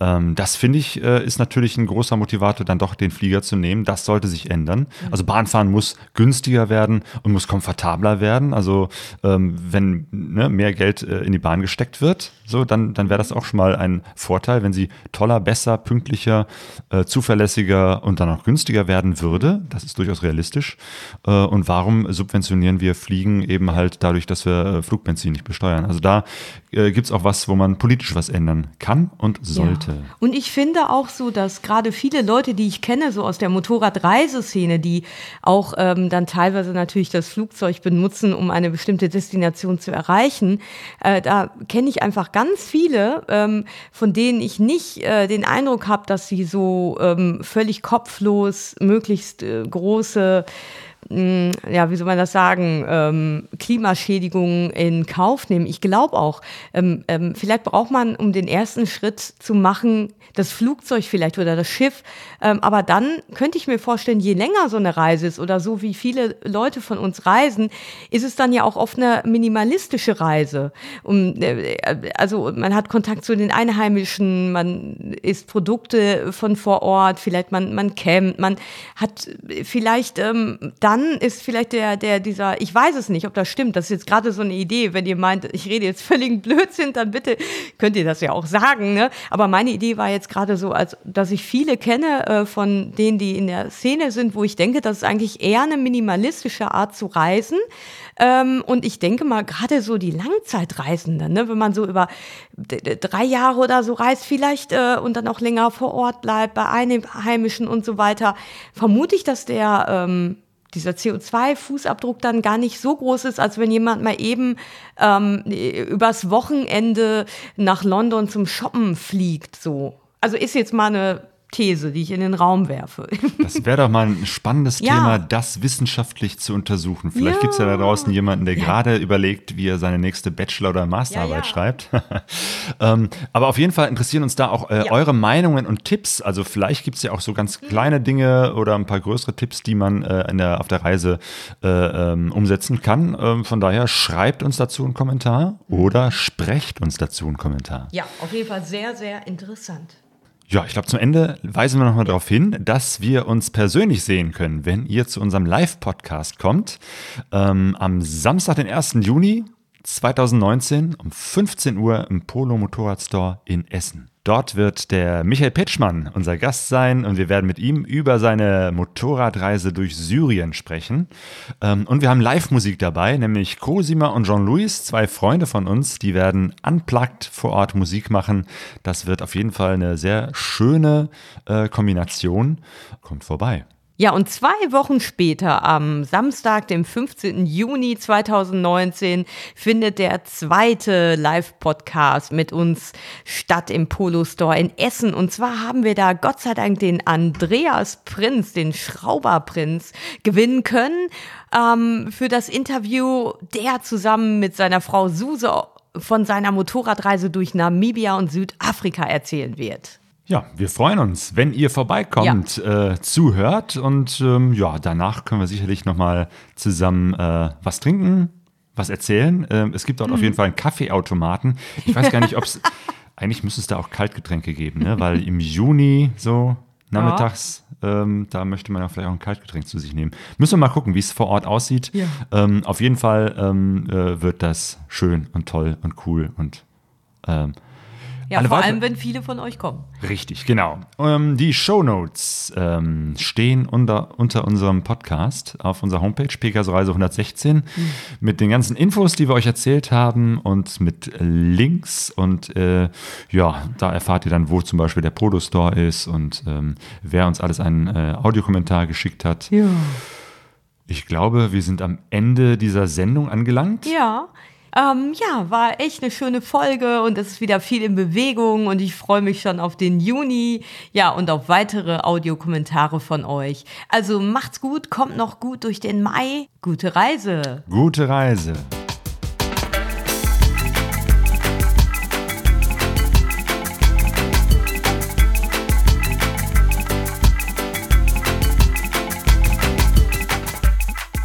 Ähm, das finde ich, äh, ist natürlich ein großer Motivator, dann doch den Flieger zu nehmen. Das sollte sich ändern. Mhm. Also Bahnfahren muss günstiger werden und muss komfortabler werden. Also also ähm, wenn ne, mehr Geld äh, in die Bahn gesteckt wird, so dann, dann wäre das auch schon mal ein Vorteil, wenn sie toller, besser, pünktlicher, äh, zuverlässiger und dann auch günstiger werden würde. Das ist durchaus realistisch. Äh, und warum subventionieren wir Fliegen eben halt dadurch, dass wir äh, Flugbenzin nicht besteuern? Also da äh, gibt es auch was, wo man politisch was ändern kann und sollte. Ja. Und ich finde auch so, dass gerade viele Leute, die ich kenne, so aus der Motorradreiseszene, die auch ähm, dann teilweise natürlich das Flugzeug benutzen, um eine bestimmte Destination zu erreichen, äh, da kenne ich einfach ganz viele, ähm, von denen ich nicht äh, den Eindruck habe, dass sie so ähm, völlig kopflos möglichst äh, große ja, wie soll man das sagen, ähm, Klimaschädigungen in Kauf nehmen. Ich glaube auch, ähm, ähm, vielleicht braucht man, um den ersten Schritt zu machen, das Flugzeug vielleicht oder das Schiff. Ähm, aber dann könnte ich mir vorstellen, je länger so eine Reise ist oder so wie viele Leute von uns reisen, ist es dann ja auch oft eine minimalistische Reise. Um, äh, also man hat Kontakt zu den Einheimischen, man isst Produkte von vor Ort, vielleicht man, man campt, man hat vielleicht ähm, dann ist vielleicht der, der, dieser, ich weiß es nicht, ob das stimmt, das ist jetzt gerade so eine Idee, wenn ihr meint, ich rede jetzt völligen Blödsinn, dann bitte könnt ihr das ja auch sagen, ne? Aber meine Idee war jetzt gerade so, als dass ich viele kenne äh, von denen, die in der Szene sind, wo ich denke, das ist eigentlich eher eine minimalistische Art zu reisen. Ähm, und ich denke mal, gerade so die Langzeitreisenden, ne, wenn man so über drei Jahre oder so reist vielleicht äh, und dann auch länger vor Ort bleibt, bei Einheimischen und so weiter, vermute ich, dass der ähm, dieser CO2-Fußabdruck dann gar nicht so groß ist, als wenn jemand mal eben ähm, übers Wochenende nach London zum Shoppen fliegt. So. Also ist jetzt mal eine These, die ich in den Raum werfe. Das wäre doch mal ein spannendes ja. Thema, das wissenschaftlich zu untersuchen. Vielleicht ja. gibt es ja da draußen jemanden, der ja. gerade überlegt, wie er seine nächste Bachelor- oder Masterarbeit schreibt. ähm, aber auf jeden Fall interessieren uns da auch äh, eure Meinungen und Tipps. Also vielleicht gibt es ja auch so ganz kleine Dinge oder ein paar größere Tipps, die man äh, der, auf der Reise äh, ähm, umsetzen kann. Ähm, von daher schreibt uns dazu einen Kommentar oder sprecht uns dazu einen Kommentar. Ja, auf jeden Fall sehr, sehr interessant. Ja, ich glaube, zum Ende weisen wir nochmal darauf hin, dass wir uns persönlich sehen können, wenn ihr zu unserem Live-Podcast kommt. Ähm, am Samstag, den 1. Juni, 2019 um 15 Uhr im Polo Motorradstore in Essen. Dort wird der Michael Petschmann unser Gast sein und wir werden mit ihm über seine Motorradreise durch Syrien sprechen. Ähm, und wir haben Live-Musik dabei, nämlich Cosima und Jean-Louis, zwei Freunde von uns, die werden unplugged vor Ort Musik machen. Das wird auf jeden Fall eine sehr schöne äh, Kombination. Kommt vorbei. Ja, und zwei Wochen später, am Samstag, dem 15. Juni 2019, findet der zweite Live-Podcast mit uns statt im Polo Store in Essen. Und zwar haben wir da Gott sei Dank den Andreas Prinz, den Schrauberprinz, gewinnen können ähm, für das Interview, der zusammen mit seiner Frau Suse von seiner Motorradreise durch Namibia und Südafrika erzählen wird. Ja, wir freuen uns, wenn ihr vorbeikommt, ja. äh, zuhört und ähm, ja, danach können wir sicherlich nochmal zusammen äh, was trinken, was erzählen. Ähm, es gibt dort mhm. auf jeden Fall einen Kaffeeautomaten. Ich weiß gar nicht, ob es, eigentlich müsste es da auch Kaltgetränke geben, ne? weil im Juni so nachmittags, ja. ähm, da möchte man ja vielleicht auch ein Kaltgetränk zu sich nehmen. Müssen wir mal gucken, wie es vor Ort aussieht. Ja. Ähm, auf jeden Fall ähm, äh, wird das schön und toll und cool und ähm, ja, Alle vor allem, wenn viele von euch kommen. Richtig, genau. Ähm, die Show Notes ähm, stehen unter, unter unserem Podcast auf unserer Homepage Pegaso Reise 116 mhm. mit den ganzen Infos, die wir euch erzählt haben und mit Links und äh, ja, da erfahrt ihr dann, wo zum Beispiel der Podo Store ist und ähm, wer uns alles einen äh, Audiokommentar geschickt hat. Ja. Ich glaube, wir sind am Ende dieser Sendung angelangt. Ja. Ähm, ja, war echt eine schöne Folge und es ist wieder viel in Bewegung und ich freue mich schon auf den Juni, ja, und auf weitere Audiokommentare von euch. Also macht's gut, kommt noch gut durch den Mai. Gute Reise. Gute Reise.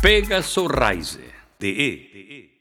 Pegaso Reise.de